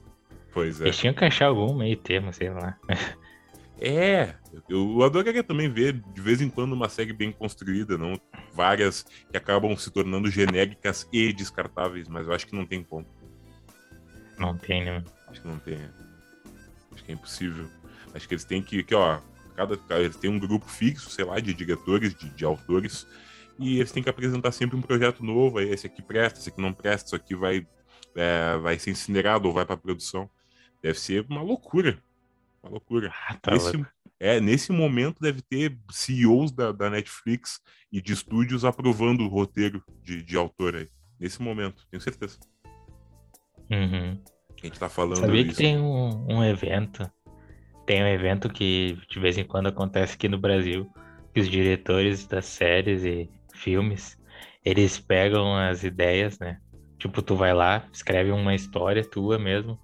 Pois é. Eles tinham que achar algum meio termo, sei lá. É, eu adoraria também ver de vez em quando uma série bem construída, não várias que acabam se tornando genéricas e descartáveis, mas eu acho que não tem como. Não tem, né? Acho que não tem. Acho que é impossível. Acho que eles têm que, que ó, cada, eles têm um grupo fixo, sei lá, de diretores, de, de autores, e eles têm que apresentar sempre um projeto novo. Aí esse aqui presta, esse aqui não presta, isso aqui vai, é, vai ser incinerado ou vai para produção. Deve ser uma loucura. Uma loucura. Ah, tá nesse, é, nesse momento deve ter CEOs da, da Netflix e de estúdios aprovando o roteiro de, de autor aí. Nesse momento, tenho certeza. Uhum. A gente tá falando. Sabia isso. que tem um, um evento tem um evento que de vez em quando acontece aqui no Brasil, que os diretores das séries e filmes, eles pegam as ideias, né? Tipo, tu vai lá, escreve uma história tua mesmo,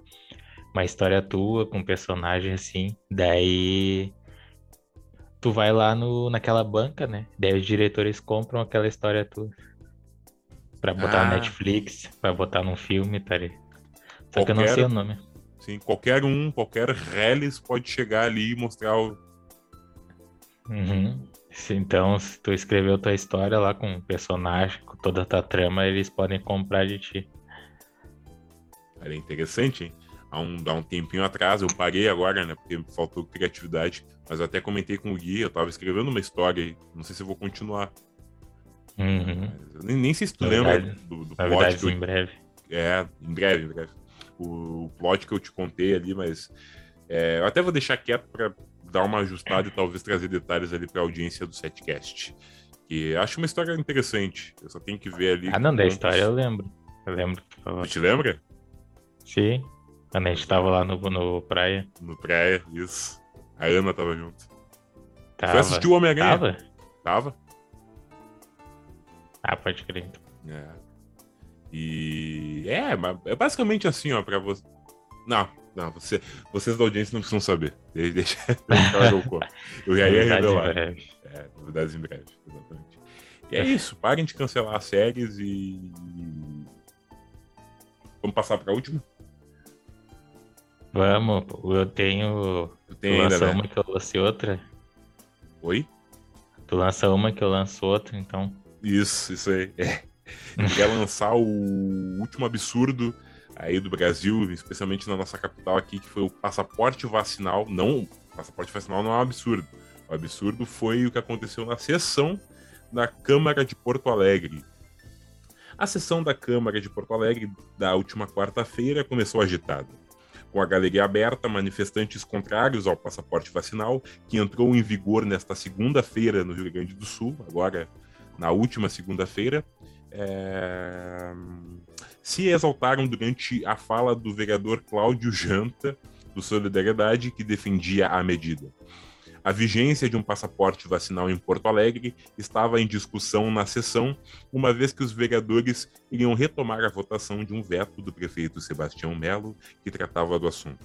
uma história tua com personagem assim, daí tu vai lá no, naquela banca, né? Daí os diretores compram aquela história tua pra botar ah. no Netflix, pra botar num filme, tá ali. Só Qualquer... que eu não sei o nome. Sim, qualquer um, qualquer reles pode chegar ali e mostrar o. Uhum. Então, se tu escreveu tua história lá com o personagem, com toda a tua trama, eles podem comprar de ti. Era interessante, hein? Há um, há um tempinho atrás, eu parei agora, né? Porque faltou criatividade. Mas eu até comentei com o Gui, eu tava escrevendo uma história aí. Não sei se eu vou continuar. Uhum. Nem, nem sei se tu lembra do, do plot. Novidades eu... em breve. É, em breve, em breve. O, o plot que eu te contei ali, mas é, eu até vou deixar quieto para dar uma ajustada e talvez trazer detalhes ali para a audiência do setcast. Que acho uma história interessante. Eu só tenho que ver ali. Ah, não, da história eu lembro. Eu lembro que tu falou. Tu te lembra? Sim. Quando a gente tava lá no, no praia. No praia, isso. A Ana tava junto. Tava. Foi assistir o Homem-Aranha? Tava? Tava. Ah, pode crer. Então. É. E. É, é basicamente assim, ó, pra você. Não, não, você, vocês da audiência não precisam saber. Deixa, *laughs* deixa eu já ia revelar. É, novidades em breve, exatamente. E é isso, parem de cancelar as séries e. Vamos passar pra última? Vamos, eu tenho. Tu ainda, lança né? uma que eu lancei outra. Oi? Tu lança uma que eu lanço outra, então. Isso, isso aí. É. *laughs* Quer lançar o último absurdo aí do Brasil, especialmente na nossa capital aqui, que foi o passaporte vacinal. Não, passaporte vacinal não é um absurdo. O absurdo foi o que aconteceu na sessão da Câmara de Porto Alegre. A sessão da Câmara de Porto Alegre da última quarta-feira começou agitada. Com a galeria aberta, manifestantes contrários ao passaporte vacinal, que entrou em vigor nesta segunda-feira no Rio Grande do Sul, agora na última segunda-feira, é... se exaltaram durante a fala do vereador Cláudio Janta, do Solidariedade, que defendia a medida. A vigência de um passaporte vacinal em Porto Alegre estava em discussão na sessão, uma vez que os vereadores iriam retomar a votação de um veto do prefeito Sebastião Melo, que tratava do assunto.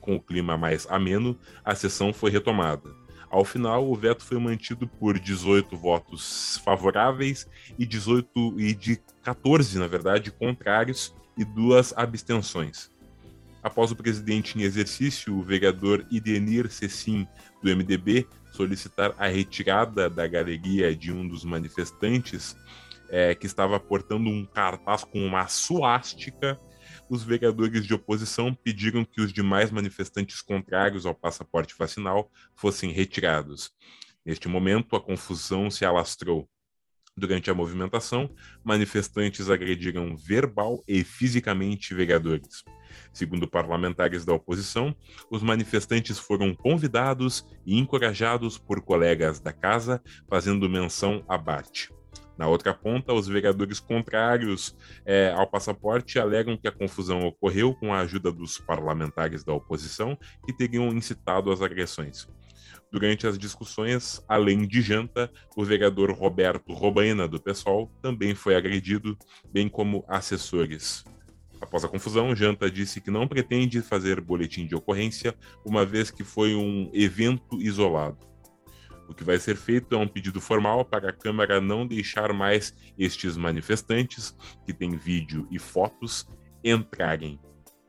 Com o clima mais ameno, a sessão foi retomada. Ao final, o veto foi mantido por 18 votos favoráveis e 18 e de 14, na verdade, contrários e duas abstenções. Após o presidente em exercício, o vereador Idenir Cecim, do MDB, solicitar a retirada da galeria de um dos manifestantes é, que estava portando um cartaz com uma suástica os vereadores de oposição pediram que os demais manifestantes contrários ao passaporte vacinal fossem retirados. Neste momento, a confusão se alastrou. Durante a movimentação, manifestantes agrediram verbal e fisicamente vereadores. Segundo parlamentares da oposição, os manifestantes foram convidados e encorajados por colegas da casa, fazendo menção a Bart. Na outra ponta, os vereadores contrários é, ao passaporte alegam que a confusão ocorreu com a ajuda dos parlamentares da oposição que teriam incitado as agressões. Durante as discussões, além de Janta, o vereador Roberto Robaina, do PSOL, também foi agredido, bem como assessores. Após a confusão, Janta disse que não pretende fazer boletim de ocorrência, uma vez que foi um evento isolado. O que vai ser feito é um pedido formal para a Câmara não deixar mais estes manifestantes, que têm vídeo e fotos, entrarem.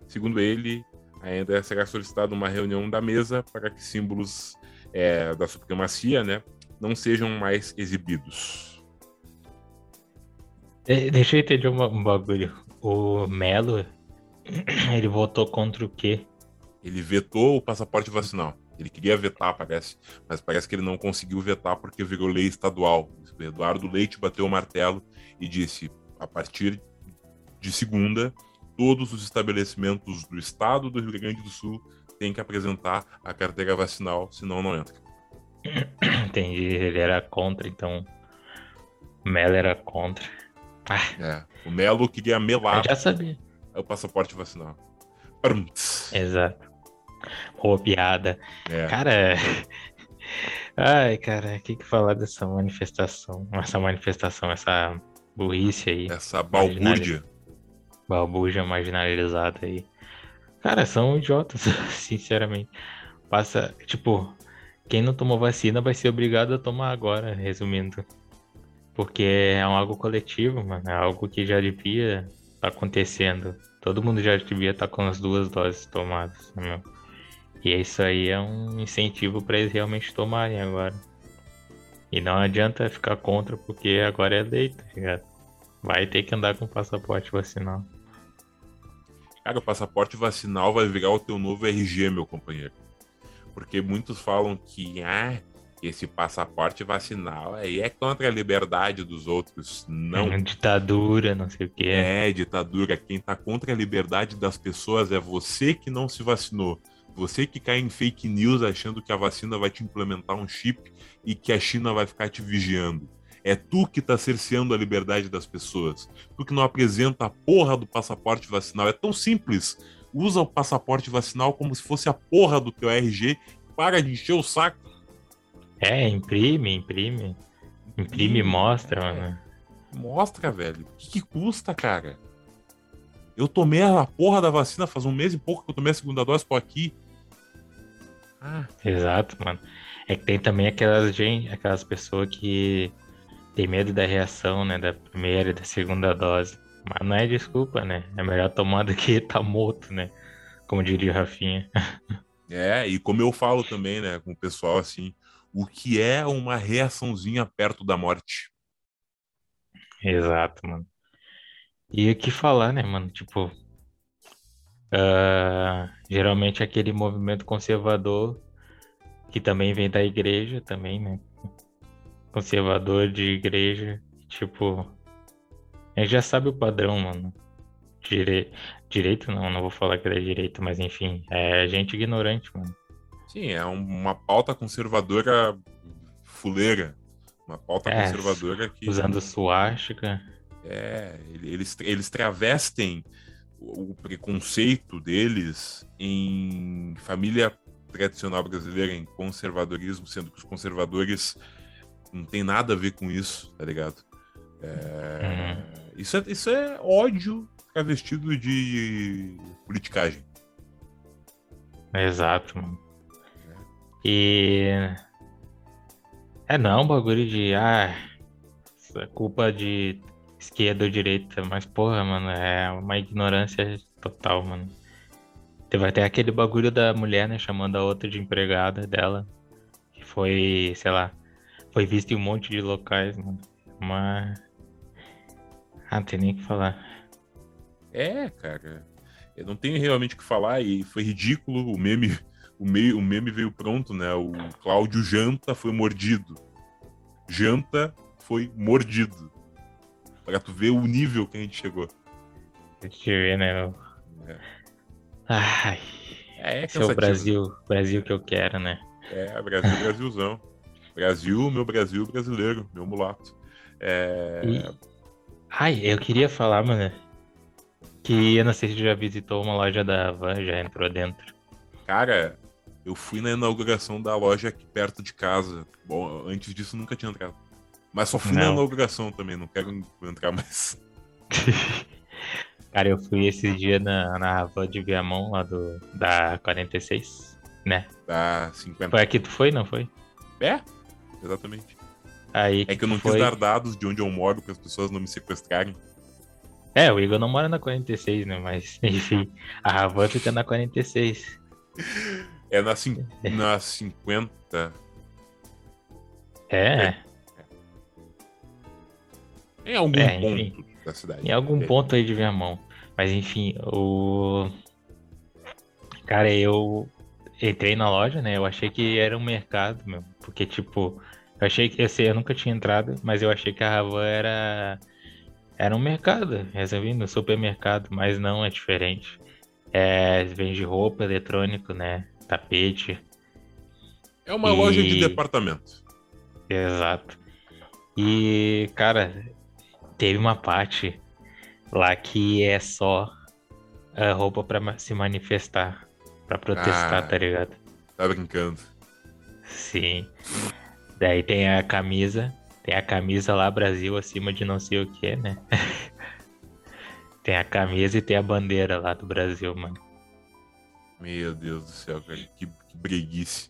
Segundo ele, ainda será solicitada uma reunião da mesa para que símbolos é, da supremacia né, não sejam mais exibidos. Deixa eu entender um bagulho. O Melo, *clears throat* ele votou contra o quê? Ele vetou o passaporte vacinal. Ele queria vetar, parece, mas parece que ele não conseguiu vetar porque virou lei estadual. Eduardo Leite bateu o martelo e disse: a partir de segunda, todos os estabelecimentos do estado do Rio Grande do Sul têm que apresentar a carteira vacinal, senão não entra. *coughs* Entendi, ele era contra, então. O Melo era contra. Ah. É, o Melo queria melar. Eu já sabia. O passaporte vacinal. Exato. Boa piada. É. Cara. *laughs* Ai, cara, o que, que falar dessa manifestação? Essa manifestação, essa burrice aí. Essa balbúrdia. Balbúrdia marginalizada aí. Cara, são idiotas, *laughs* sinceramente. Passa, tipo, quem não tomou vacina vai ser obrigado a tomar agora, resumindo. Porque é algo coletivo, mano. É algo que já devia estar tá acontecendo. Todo mundo já devia estar tá com as duas doses tomadas, né, meu? E isso aí é um incentivo para eles realmente tomarem agora. E não adianta ficar contra porque agora é lei, tá ligado? Vai ter que andar com passaporte vacinal. Cara, o passaporte vacinal vai virar o teu novo RG, meu companheiro. Porque muitos falam que, ah, esse passaporte vacinal aí é contra a liberdade dos outros, não. É *laughs* ditadura, não sei o que. É, ditadura. Quem tá contra a liberdade das pessoas é você que não se vacinou. Você que cai em fake news achando que a vacina vai te implementar um chip e que a China vai ficar te vigiando. É tu que tá cerceando a liberdade das pessoas. Tu que não apresenta a porra do passaporte vacinal. É tão simples. Usa o passaporte vacinal como se fosse a porra do teu RG. Para de encher o saco. É, imprime, imprime. Imprime e mostra, é. mano. Mostra, velho. O que, que custa, cara? Eu tomei a porra da vacina faz um mês e pouco que eu tomei a segunda dose, tô aqui. Ah. Exato, mano. É que tem também aquelas gente, aquelas pessoas que tem medo da reação, né, da primeira e da segunda dose. Mas não é desculpa, né? É melhor tomar do que *laughs* tá morto, né? Como diria o Rafinha. *laughs* É, e como eu falo também, né, com o pessoal assim, o que é uma reaçãozinha perto da morte? Exato, mano. E o que falar, né, mano? Tipo, uh, geralmente aquele movimento conservador que também vem da igreja também, né? Conservador de igreja, tipo, a gente já sabe o padrão, mano. Dire... Direito não, não vou falar que é direito, mas enfim, é gente ignorante, mano. Sim, é uma pauta conservadora fuleira. Uma pauta é, conservadora que. Usando suástica. É, eles, eles travestem o preconceito deles em família tradicional brasileira, em conservadorismo, sendo que os conservadores não tem nada a ver com isso, tá ligado? É, uhum. isso, é, isso é ódio travestido de politicagem. Exato, mano. E. É não, bagulho de. Ah, é culpa de esquerda ou direita, mas porra, mano, é uma ignorância total, mano. Teve até aquele bagulho da mulher, né, chamando a outra de empregada dela, que foi, sei lá, foi visto em um monte de locais, mano. Mas. Ah, não tem nem o que falar. É, cara. Eu não tenho realmente o que falar e foi ridículo. O meme, o, meio, o meme veio pronto, né? O Cláudio Janta foi mordido. Janta foi mordido. Pra tu ver o nível que a gente chegou. Deixa eu ver, né? Meu? É. Ai. É, Esse é o Brasil, Brasil que eu quero, né? É, Brasil, Brasilzão. Brasil, meu Brasil brasileiro, meu mulato. É... E... Ai, eu queria falar, mano, que eu não sei se já visitou uma loja da Van, já entrou dentro. Cara, eu fui na inauguração da loja aqui perto de casa. Bom, antes disso nunca tinha entrado. Mas só fui não. na inauguração também, não quero entrar mais. *laughs* Cara, eu fui esse dia na, na Van de Viamão, lá do, da 46, né? Da 50. Foi aqui que tu foi, não foi? É, exatamente. Aí é que eu não foi... quis dar dados de onde eu moro para as pessoas não me sequestrarem. É, o Igor não mora na 46, né? Mas, *laughs* enfim, a Ravan fica na 46. É na, cin... na 50. É. é. Em algum é, ponto da cidade. Em algum é. ponto aí de Viamão. Mas enfim, o. Cara, eu entrei na loja, né? Eu achei que era um mercado, meu. Porque, tipo, eu achei que. Eu, sei, eu nunca tinha entrado, mas eu achei que a Ravan era. Era um mercado, resolvi no supermercado, mas não é diferente. É, vende roupa, eletrônico, né? Tapete. É uma e... loja de departamento. Exato. E, cara, teve uma parte lá que é só a roupa para se manifestar, para protestar, ah, tá ligado? Tá brincando. Sim. Daí tem a camisa, tem a camisa lá Brasil acima de não sei o que, né? *laughs* tem a camisa e tem a bandeira lá do Brasil, mano. Meu Deus do céu, cara, que, que breguice.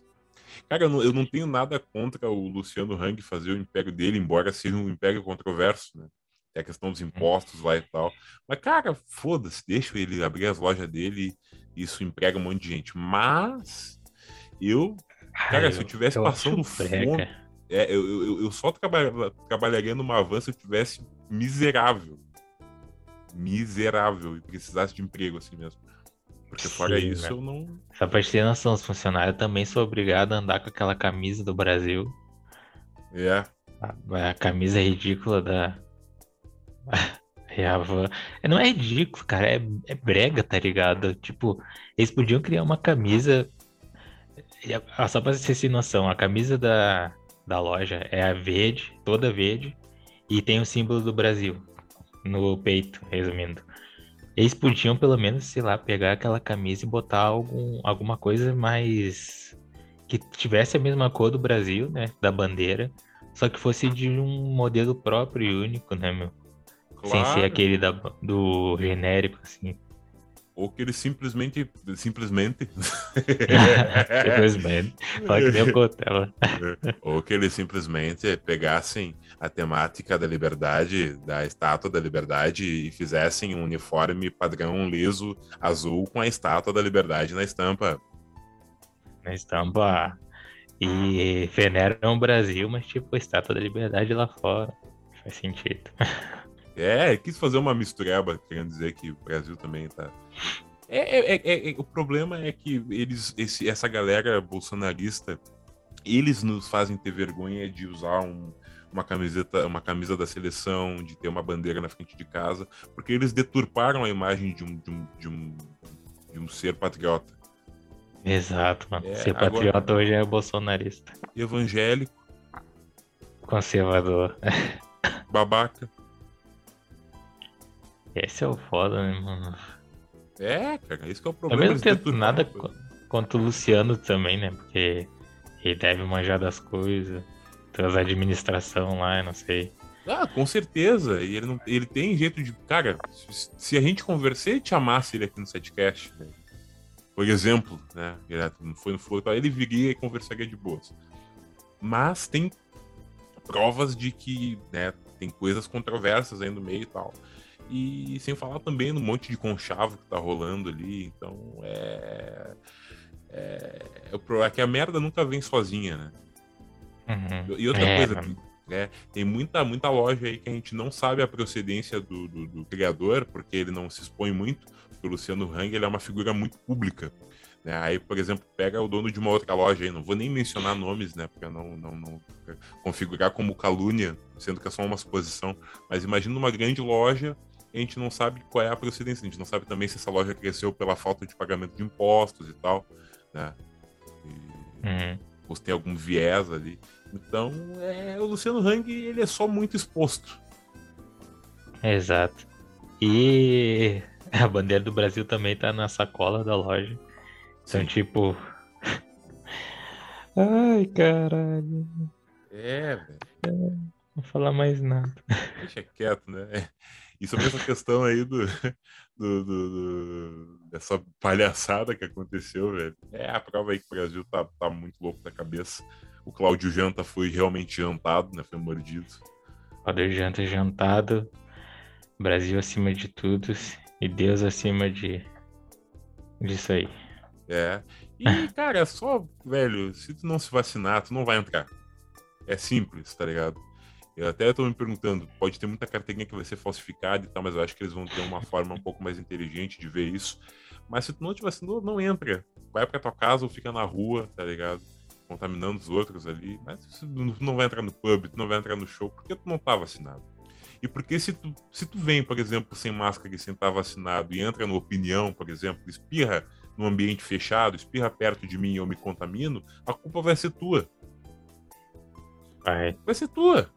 Cara, eu não, eu não, tenho nada contra o Luciano Hang fazer o império dele, embora seja um império controverso, né? Tem a questão dos impostos lá e tal. Mas, cara, foda-se, deixa ele abrir as lojas dele, isso emprega um monte de gente. Mas eu, cara, Ai, se eu tivesse eu passando fome, é, eu, eu, eu, só trabalharia numa van se eu tivesse miserável. Miserável e precisasse de emprego assim mesmo. Porque fora isso, né? eu não. Só pra ter noção, os funcionários também são obrigados a andar com aquela camisa do Brasil. É. A, a camisa ridícula da. É *laughs* a van. É, Não é ridículo, cara. É, é brega, tá ligado? Tipo, eles podiam criar uma camisa. Ah, Só pra vocês terem noção, a camisa da, da loja é a verde, toda verde, e tem o símbolo do Brasil no peito, resumindo. Eles podiam, pelo menos, sei lá, pegar aquela camisa e botar algum, alguma coisa mais. que tivesse a mesma cor do Brasil, né? Da bandeira, só que fosse de um modelo próprio e único, né, meu? Sem ser Claro. aquele da, do genérico, assim. Ou que eles simplesmente. Simplesmente. *laughs* Simplesmente. Fala que nem o Cotela. Ou que eles simplesmente pegassem a temática da liberdade, da estátua da liberdade, e fizessem um uniforme padrão liso azul com a estátua da liberdade na estampa. Na estampa. E veneram o Brasil, mas tipo, a estátua da liberdade lá fora. Faz sentido. *laughs* É, quis fazer uma mistureba, querendo dizer que o Brasil também tá. É, é- é- é- o problema é que eles, esse- essa galera bolsonarista, eles nos fazem ter vergonha de usar um- uma camiseta, uma camisa da seleção, de ter uma bandeira na frente de casa, porque eles deturparam a imagem de um, de um, de um, de um ser patriota. Exato, mano. É, Ser agora- patriota hoje é bolsonarista. Evangélico, Conservador. *laughs* babaca. Esse é o foda, né, mano? É, cara, esse que é o problema. eles tempo, deturparam nada coisa. contra o Luciano também, né? Porque ele deve manjar das coisas. Das administração lá, eu não sei. Ah, com certeza. E ele, não, ele tem jeito de. Cara, se, a gente conversar e te amasse ele aqui no setcast, né? por exemplo, né? Não foi no Flow, ele viria e conversaria de boas. Mas tem provas de que né, tem coisas controversas aí no meio e tal. E sem falar também no monte de conchavo que tá rolando ali. Então é. É, é, é que a merda nunca vem sozinha, né? Uhum. E outra É, coisa, né, tem muita, muita loja aí que a gente não sabe a procedência do, do, do criador, porque ele não se expõe muito, porque o Luciano Hang ele é uma figura muito pública. Né? Aí, por exemplo, pega o dono de uma outra loja aí, não vou nem mencionar nomes, né, para não, não, não configurar como calúnia, sendo que é só uma suposição, mas imagina uma grande loja, a gente não sabe qual é a procedência, a gente não sabe também se essa loja cresceu pela falta de pagamento de impostos e tal, né? E- Uhum. ou se tem algum viés ali. Então, é, o Luciano Hang, ele é só muito exposto. Exato. E *laughs* a bandeira do Brasil também tá na sacola da loja. Então, Sim. tipo. *laughs* Ai, caralho. É, velho. Não vou falar mais nada. Deixa quieto, né? E sobre essa questão aí do, *laughs* do, do- do- dessa palhaçada que aconteceu, velho. É a prova aí que o Brasil tá, tá muito louco da cabeça. O Cláudio Janta foi realmente jantado, né? Foi mordido. Poder janta jantado. Brasil acima de tudo. E Deus acima de. disso aí. É. E, *laughs* cara, é só, velho, se tu não se vacinar, tu não vai entrar. É simples, tá ligado? Eu até tô me perguntando, pode ter muita carteirinha que vai ser falsificada e tal, mas eu acho que eles vão ter uma forma um pouco mais inteligente de ver isso. Mas se tu não te vacinou, não entra. Vai pra tua casa ou fica na rua, tá ligado? Contaminando os outros ali. Mas tu não- tu não vai entrar no pub, tu não vai entrar no show, porque tu não tá vacinado. E porque se tu, se tu vem, por exemplo, sem máscara e sem estar vacinado e entra no opinião, por exemplo, espirra num ambiente fechado, espirra perto de mim e eu me contamino, a culpa vai ser tua. Vai. Vai ser tua.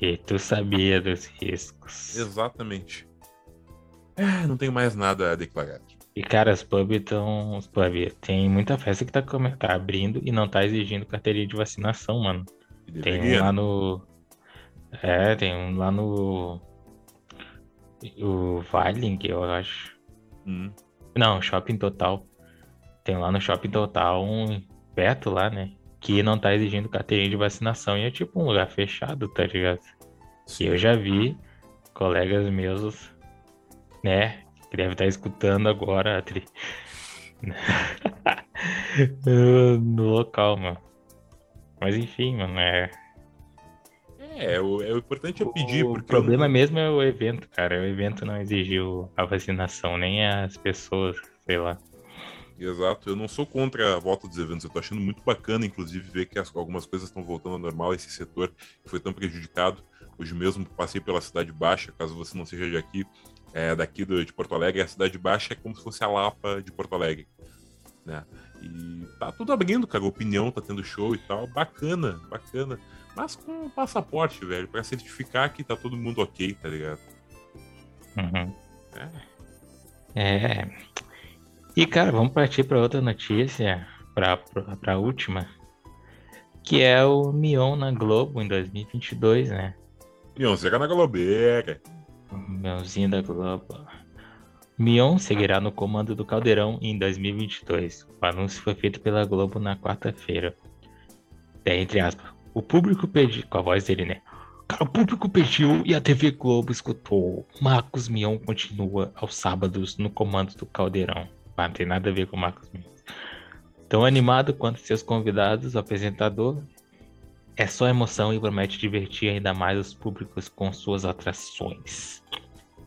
E tu sabia dos riscos. Exatamente. É, não tenho mais nada a declarar. E, cara, os pubs estão. Os pubs. Tem muita festa que tá, tá abrindo e não tá exigindo carteirinha de vacinação, mano. Tem um lá no. É, tem um lá no. O Viling, eu acho. Hum, Não, Shopping Total. Tem lá no Shopping Total um perto lá, né? Que não tá exigindo carteirinha de vacinação e é tipo um lugar fechado, tá ligado? E eu já vi colegas meus, né? Que deve estar escutando agora, Atri. *laughs* no local, mano. Mas enfim, mano, é. É, o, é, o importante é pedir, o problema eu mesmo é o evento, cara. O evento não exigiu a vacinação, nem as pessoas, sei lá. Exato, eu não sou contra a volta dos eventos, eu tô achando muito bacana, inclusive, ver que as, algumas coisas estão voltando ao normal, esse setor que foi tão prejudicado. Hoje mesmo passei pela Cidade Baixa, caso você não seja de aqui, é, daqui do, de Porto Alegre, a Cidade Baixa é como se fosse a Lapa de Porto Alegre, né? E tá tudo abrindo, cara, opinião, tá tendo show e tal, bacana, bacana. Mas com passaporte, velho, para certificar que tá todo mundo ok, tá ligado? Uhum. É. é. E, cara, vamos partir para outra notícia, para a última, que é o Mion na Globo em 2022, né? Mion, chega na Globeira. Mionzinho da Globo. Mion seguirá no comando do Caldeirão em 2022. O anúncio foi feito pela Globo na quarta-feira. É, entre aspas, o público pediu, com a voz dele, né? O público pediu e a TV Globo escutou. Marcos Mion continua aos sábados no comando do Caldeirão. Ah, não tem nada a ver com o Marcos Mendes. Tão animado quanto seus convidados, o apresentador é só emoção e promete divertir ainda mais os públicos com suas atrações.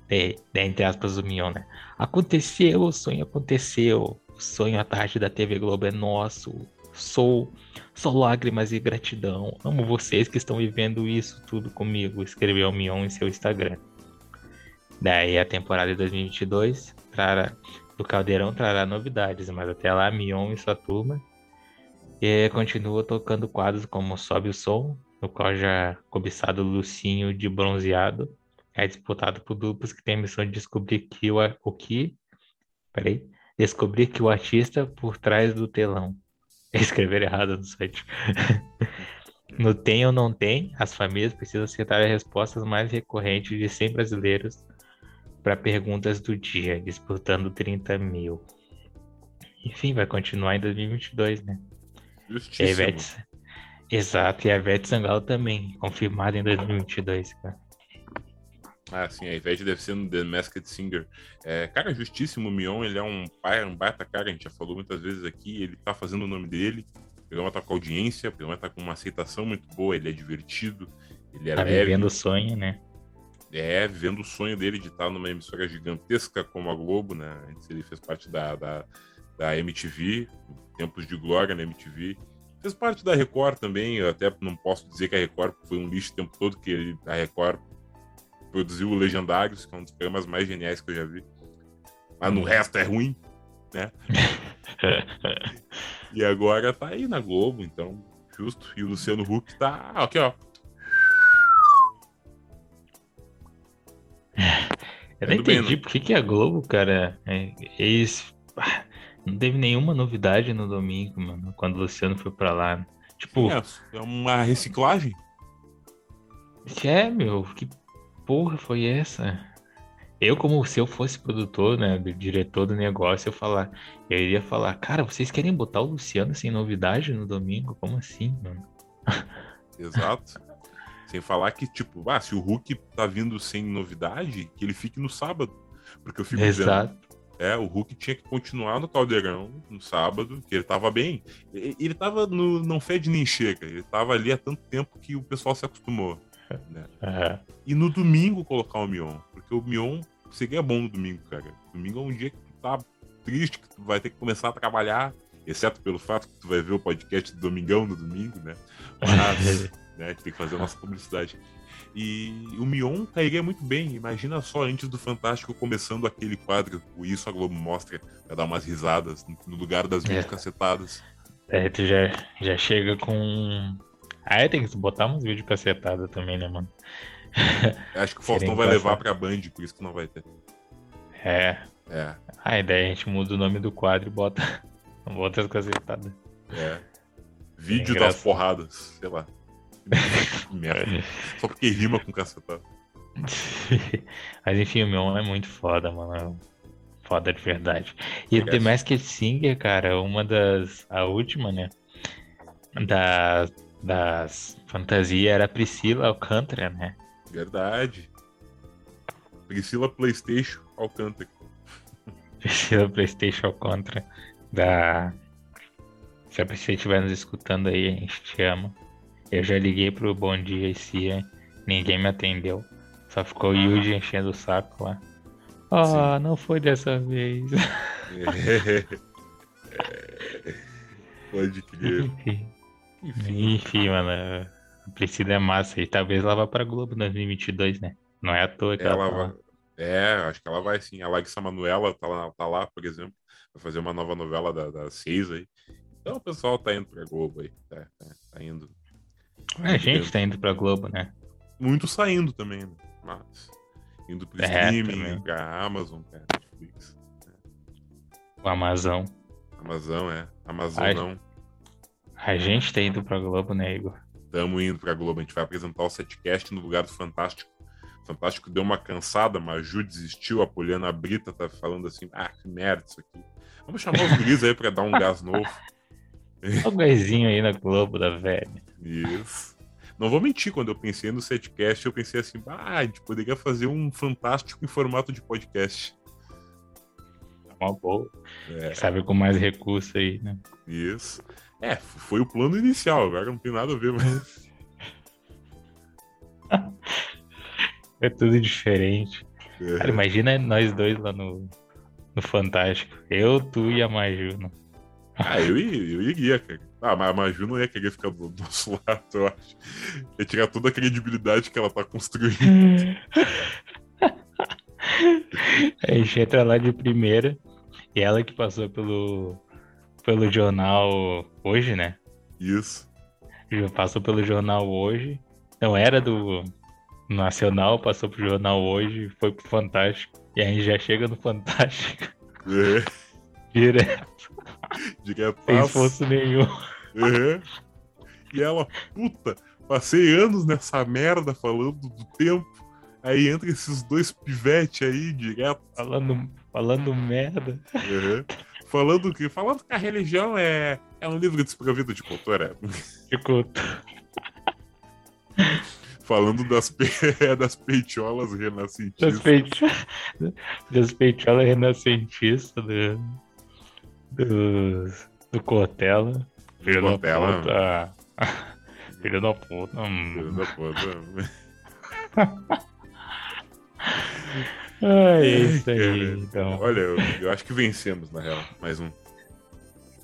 É, é entre aspas o Mion, né? Aconteceu, o sonho aconteceu. O sonho à tarde da TV Globo é nosso. Sou só lágrimas e gratidão. Amo vocês que estão vivendo isso tudo comigo, escreveu o Mion em seu Instagram. Daí a temporada de 2022 trará o Caldeirão trará novidades, mas até lá Mion e sua turma e continua tocando quadros como Sobe o Som, no qual já cobiçado Lucinho de Bronzeado é disputado por duplos que têm a missão de descobrir que o, o que. Peraí. Descobrir que o artista por trás do telão. *laughs* Escrever errado no site. *laughs* no Tem ou Não Tem, as famílias precisam acertar as respostas mais recorrentes de 100 brasileiros para perguntas do dia, disputando 30 mil. Enfim, vai continuar em 2022, né? Justíssimo. E Ivete... Exato, e a Ivete Sangalo também, confirmada em 2022, cara. Ah, sim, a Ivete deve ser no The Masked Singer. É, cara, justíssimo, o Mion, ele é um pai, um baita cara, a gente já falou muitas vezes aqui, ele tá fazendo o nome dele, o programa tá com audiência, o programa tá com uma aceitação muito boa, ele é divertido, ele é tá leve. vivendo o sonho, né? É, vivendo o sonho dele de estar numa emissora gigantesca como a Globo, né? Antes ele fez parte da, da, da MTV, tempos de glória na MTV. Fez parte da Record também, eu até não posso dizer que a Record foi um lixo o tempo todo, que ele, a Record produziu o Legendários, que é um dos programas mais geniais que eu já vi. Mas no resto é ruim, né? *laughs* e agora tá aí na Globo, então, justo. E o Luciano Huck tá aqui, ó Eu não entendi por que, que a Globo, cara, é, eles. Não teve nenhuma novidade no domingo, mano, quando o Luciano foi pra lá. Tipo. É, é uma reciclagem? É, meu, que porra foi essa? Eu, como se eu fosse produtor, né, diretor do negócio, eu falar, eu iria falar, cara, vocês querem botar o Luciano sem novidade no domingo? Como assim, mano? *laughs* Exato. Sem falar que, tipo, ah, se o Hulk tá vindo sem novidade, que ele fique no sábado. Porque eu fico Exato. Vendo, é, o Hulk tinha que continuar no Caldeirão no sábado, que ele tava bem. Ele tava no Não Fede Nem Chega. Ele tava ali há tanto tempo que o pessoal se acostumou. Né? É. E no domingo colocar o Mion. Porque o Mion seria bom no domingo, cara. Domingo é um dia que tu tá triste, que tu vai ter que começar a trabalhar. Exceto pelo fato que tu vai ver o podcast do Domingão no domingo, né? *laughs* Mas. Né? Tem que fazer a nossa publicidade. E o Mion cairia muito bem. Imagina só antes do Fantástico começando aquele quadro, o Isso a Globo mostra, pra dar umas risadas no lugar das minhas é. cacetadas. É, tu já, já chega com. Ah, é, tem que botar uns vídeos cacetada também, né, mano? *laughs* Acho que o Faustão vai levar pra Band, por isso que não vai ter. É. É. Ah, a ideia é a gente muda o nome do quadro e bota, *laughs* bota as cacetadas. É. Vídeo é das porradas, sei lá. *laughs* Merda. Só porque rima com cacetado. *laughs* Mas enfim, o meu é muito foda, mano. Foda de verdade. E o The Masked Singer, cara, uma das. A última, né? Das, das fantasias era a Priscila Alcântara, né? Verdade. Priscila PlayStation Alcântara. Priscila PlayStation Alcântara. Da. Se a Priscila estiver nos escutando aí, a gente te ama. Eu já liguei pro Bom Dia e Cia, ninguém me atendeu. Só ficou o Yuji enchendo o saco lá. Oh, Sim. não foi dessa vez. *laughs* *laughs* Pode crer. Enfim, Enfim. enfim, mano. A Priscila é massa e talvez ela vá pra Globo 2022, né? Não é à toa que ela, Ela tá vai. É, acho que ela vai sim. A Larissa Manoela tá lá, tá lá, por exemplo. Vai fazer uma nova novela da, da seis aí. Então o pessoal tá indo pra Globo aí. Tá, tá, tá indo. A gente tá indo pra Globo, né? Muito saindo também, né? Mas. Indo pro É, streaming, também. pra Amazon, pra Netflix. O Amazon. Amazon, é. Amazon Ai. não. A gente tá indo pra Globo, né, Igor? Tamo indo pra Globo. A gente vai apresentar o setcast no lugar do Fantástico. Fantástico deu uma cansada, mas a Ju desistiu. A Poliana Brita tá falando assim: ah, que merda isso aqui. Vamos chamar os *laughs* guris aí pra dar um gás novo. Olha o gaizinho aí na Globo da velha. Isso. Não vou mentir, quando eu pensei no setcast, eu pensei assim: ah, a gente poderia fazer um Fantástico em formato de podcast. É Uma boa. É, Sabe, com mais recurso aí, né? isso. É, foi o plano inicial, agora não tem nada a ver, mas. *laughs* É tudo diferente. É. Cara, imagina nós dois lá no, no Fantástico. Eu, tu e a Maju. né? Ah, eu, eu iria, cara. Ah, mas a Maju não ia querer ficar do nosso *laughs* lado, eu acho. Ia tirar toda a credibilidade que ela tá construindo. *laughs* A gente entra lá de primeira. E ela que passou pelo, pelo jornal hoje, né? Isso. Passou pelo jornal hoje. Não era do Nacional, passou pro jornal hoje, foi pro Fantástico. E a gente já chega no Fantástico É, *laughs* direto, *laughs* direto. sem esforço nenhum. É. E ela, puta, passei anos nessa merda falando do tempo. Aí entra esses dois pivetes aí, direto. Falando, falando merda. Uhum. Falando que falando que a religião é, é um livro desprovido de cultura. Ficou Falando das, pe... *laughs* das peitiolas renascentistas. das, peito... das peitiolas renascentistas do, do, do Cortella. Filho da puta. *laughs* Filho da puta. hum. Filho da puta. *laughs* É isso aí, então. Olha, eu, eu acho que vencemos, na real. Mais um.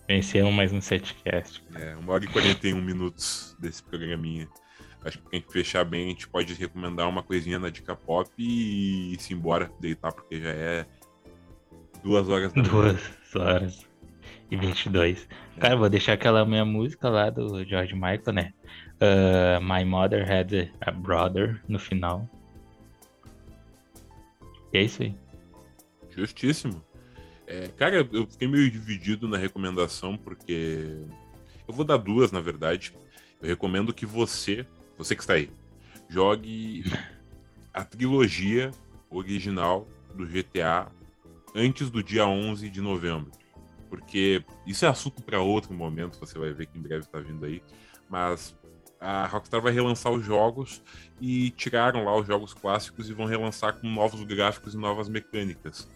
Vencemos mais um setcast. É, uma hora e 41 minutos desse programinha. Acho que pra gente fechar bem, a gente pode recomendar uma coisinha na dica pop e ir-se embora, deitar, porque já é duas horas da. *laughs* Duas horas e 22. Cara, vou deixar aquela minha música lá do George Michael, né? Ah, My Mother Had a Brother no final. E é isso aí. Justíssimo. É, cara, eu fiquei meio dividido na recomendação, porque. Eu vou dar duas, na verdade. Eu recomendo que você, você que está aí, jogue a trilogia original do GTA antes do dia 11 de novembro. Porque isso é assunto para outro momento, você vai ver que em breve está vindo aí. Mas a Rockstar vai relançar os jogos e tiraram lá os jogos clássicos e vão relançar com novos gráficos e novas mecânicas.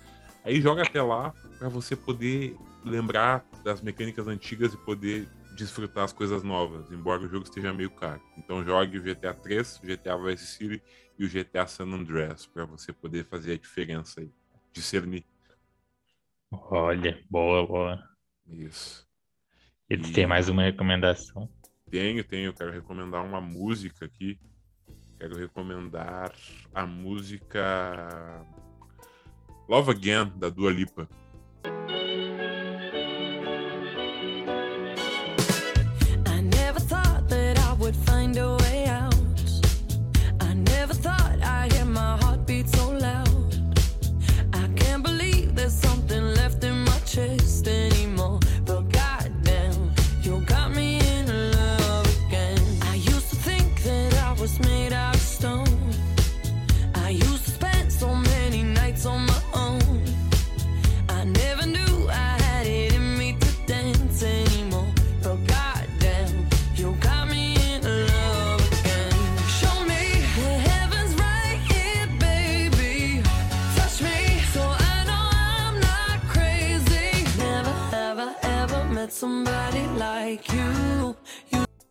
Aí joga até lá para você poder lembrar das mecânicas antigas e poder desfrutar as coisas novas, embora o jogo esteja meio caro. Então jogue o GTA 3, o GTA Vice City e o GTA San Andreas para você poder fazer a diferença aí, discernir Olha, boa, boa. isso. E tu tem mais uma recomendação? Tenho, tenho, quero recomendar uma música aqui. Quero recomendar a música Love Again da Dua Lipa.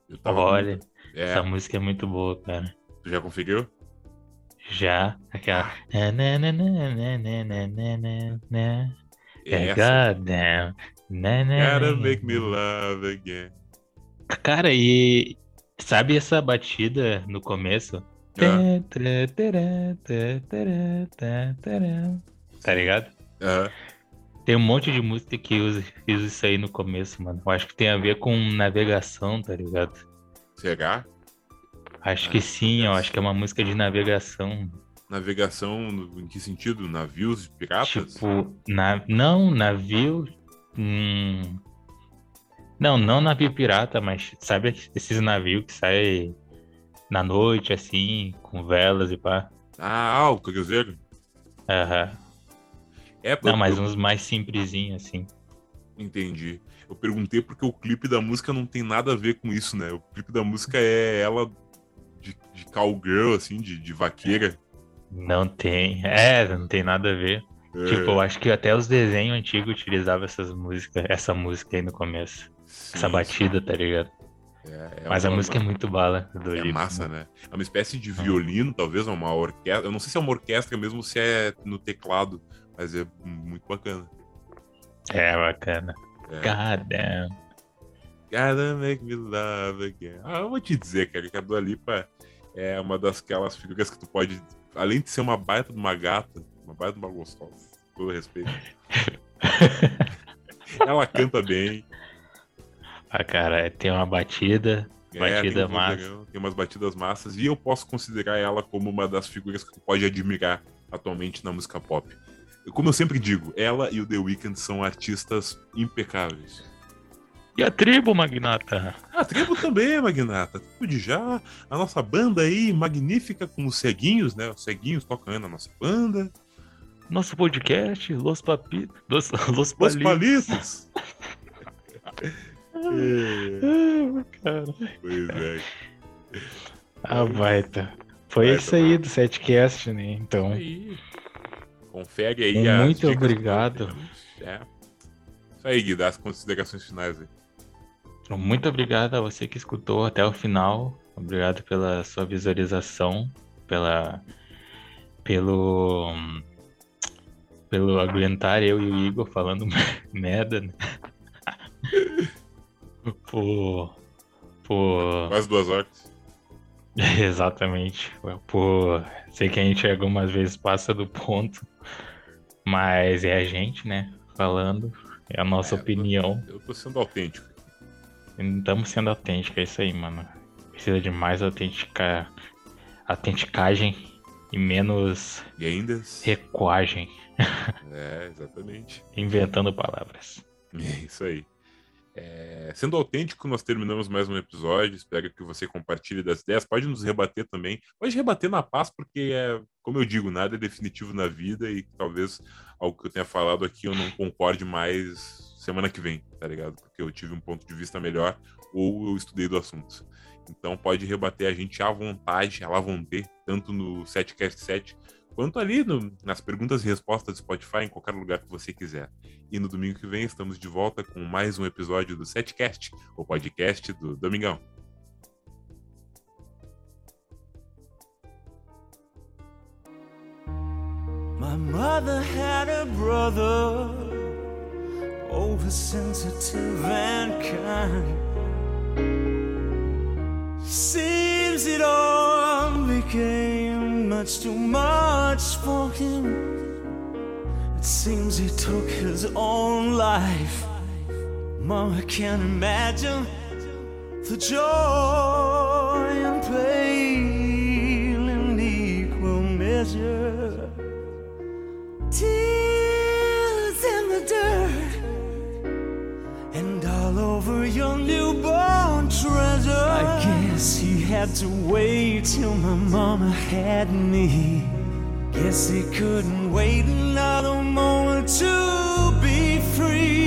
Eu tava... Olha, é. essa música é muito boa, cara. Tu já conseguiu? Já. Aquela. É Goddamn. Gotta make me love again. Cara, e sabe essa batida no começo? Uhum. Tá ligado? Uhum. Tem um monte de música que usa, usa isso aí no começo, mano. Eu acho que tem a ver com navegação, tá ligado? será? Acho Ah, que sim, eu acho que é uma música de navegação. Navegação, em que sentido? Navios piratas? Tipo, na... não, navio. hum, Não, não navio pirata, mas sabe esses navios que saem na noite, assim, com velas e pá. Ah, ah, o cruzeiro? Aham. É, Não, mas uns mais simplesinhos, assim. entendi. Eu perguntei porque o clipe da música não tem nada a ver com isso, né? O clipe da música é ela de, de cowgirl, assim, de, de vaqueira. Não tem. É, não tem nada a ver. É, Tipo, eu acho que até os desenhos antigos utilizavam essas músicas, essa música aí no começo. sim, Essa batida, tá ligado? sim. É, é Mas a uma- música é muito bala. do É massa, né? É uma espécie de violino, talvez, uma orquestra. Eu não sei se é uma orquestra mesmo ou se é no teclado, mas é muito bacana. É, bacana. É. Damn. Gotta make me love again. Ah, eu vou te dizer, cara, que a Dua Lipa é uma das aquelas figuras que tu pode, além de ser uma baita de uma gata, uma baita de uma gostosa, com todo respeito. *laughs* Ela canta bem. Ah, cara, tem uma batida. é, Batida tem massa. Tem umas batidas massas. E eu posso considerar ela como uma das figuras que tu pode admirar atualmente na música pop. Como eu sempre digo, ela e o The Weeknd são artistas impecáveis. E a tribo, Magnata? A tribo também, Magnata. Tribo de já. A nossa banda aí, magnífica, com os ceguinhos, né? Os ceguinhos tocam aí na nossa banda. Nosso podcast, Los Papitos. *laughs* Los, Los Os Palitos. *laughs* é, Ah, cara. pois é. Ah, baita. Foi Baita, isso aí do setcast, né? Então, Aí. Confere aí as Muito obrigado. É. Isso aí, Gui, dá as considerações finais aí. muito obrigado a você que escutou até o final. Obrigado pela sua visualização, pela pelo pelo aguentar eu e o Igor falando *laughs* merda, né? *laughs* por por Quase duas horas. *laughs* Exatamente. Por sei que a gente algumas vezes passa do ponto, mas é a gente, né? Falando, é a nossa É, eu tô- opinião. Eu tô sendo autêntico. Estamos sendo autênticos, é isso aí, mano. Precisa de mais autentica... autenticagem e menos E ainda. recuagem, É, exatamente. *laughs* inventando palavras. É isso aí. É, sendo autêntico, nós terminamos mais um episódio. Espero que você compartilhe das ideias. Pode nos rebater também. Pode rebater na paz, porque, é, como eu digo, nada é definitivo na vida e talvez algo que eu tenha falado aqui eu não concorde mais semana que vem, tá ligado? Porque eu tive um ponto de vista melhor ou eu estudei do assunto. Então pode rebater a gente à vontade, à vontade, tanto no 7cast7 quanto ali no- nas perguntas e respostas do Spotify, em qualquer lugar que você quiser. E no domingo que vem estamos de volta com mais um episódio do Setcast, o podcast do Domingão. My mother had a brother, oversensitive and kind. Seems it all became much too much for him. It seems he took his own life. Mom, I can't imagine the joy and pain in equal measure. Tears in the dirt and all over your newborn treasure. I guess he had to wait till my mama had me. Guess he couldn't wait another moment to be free.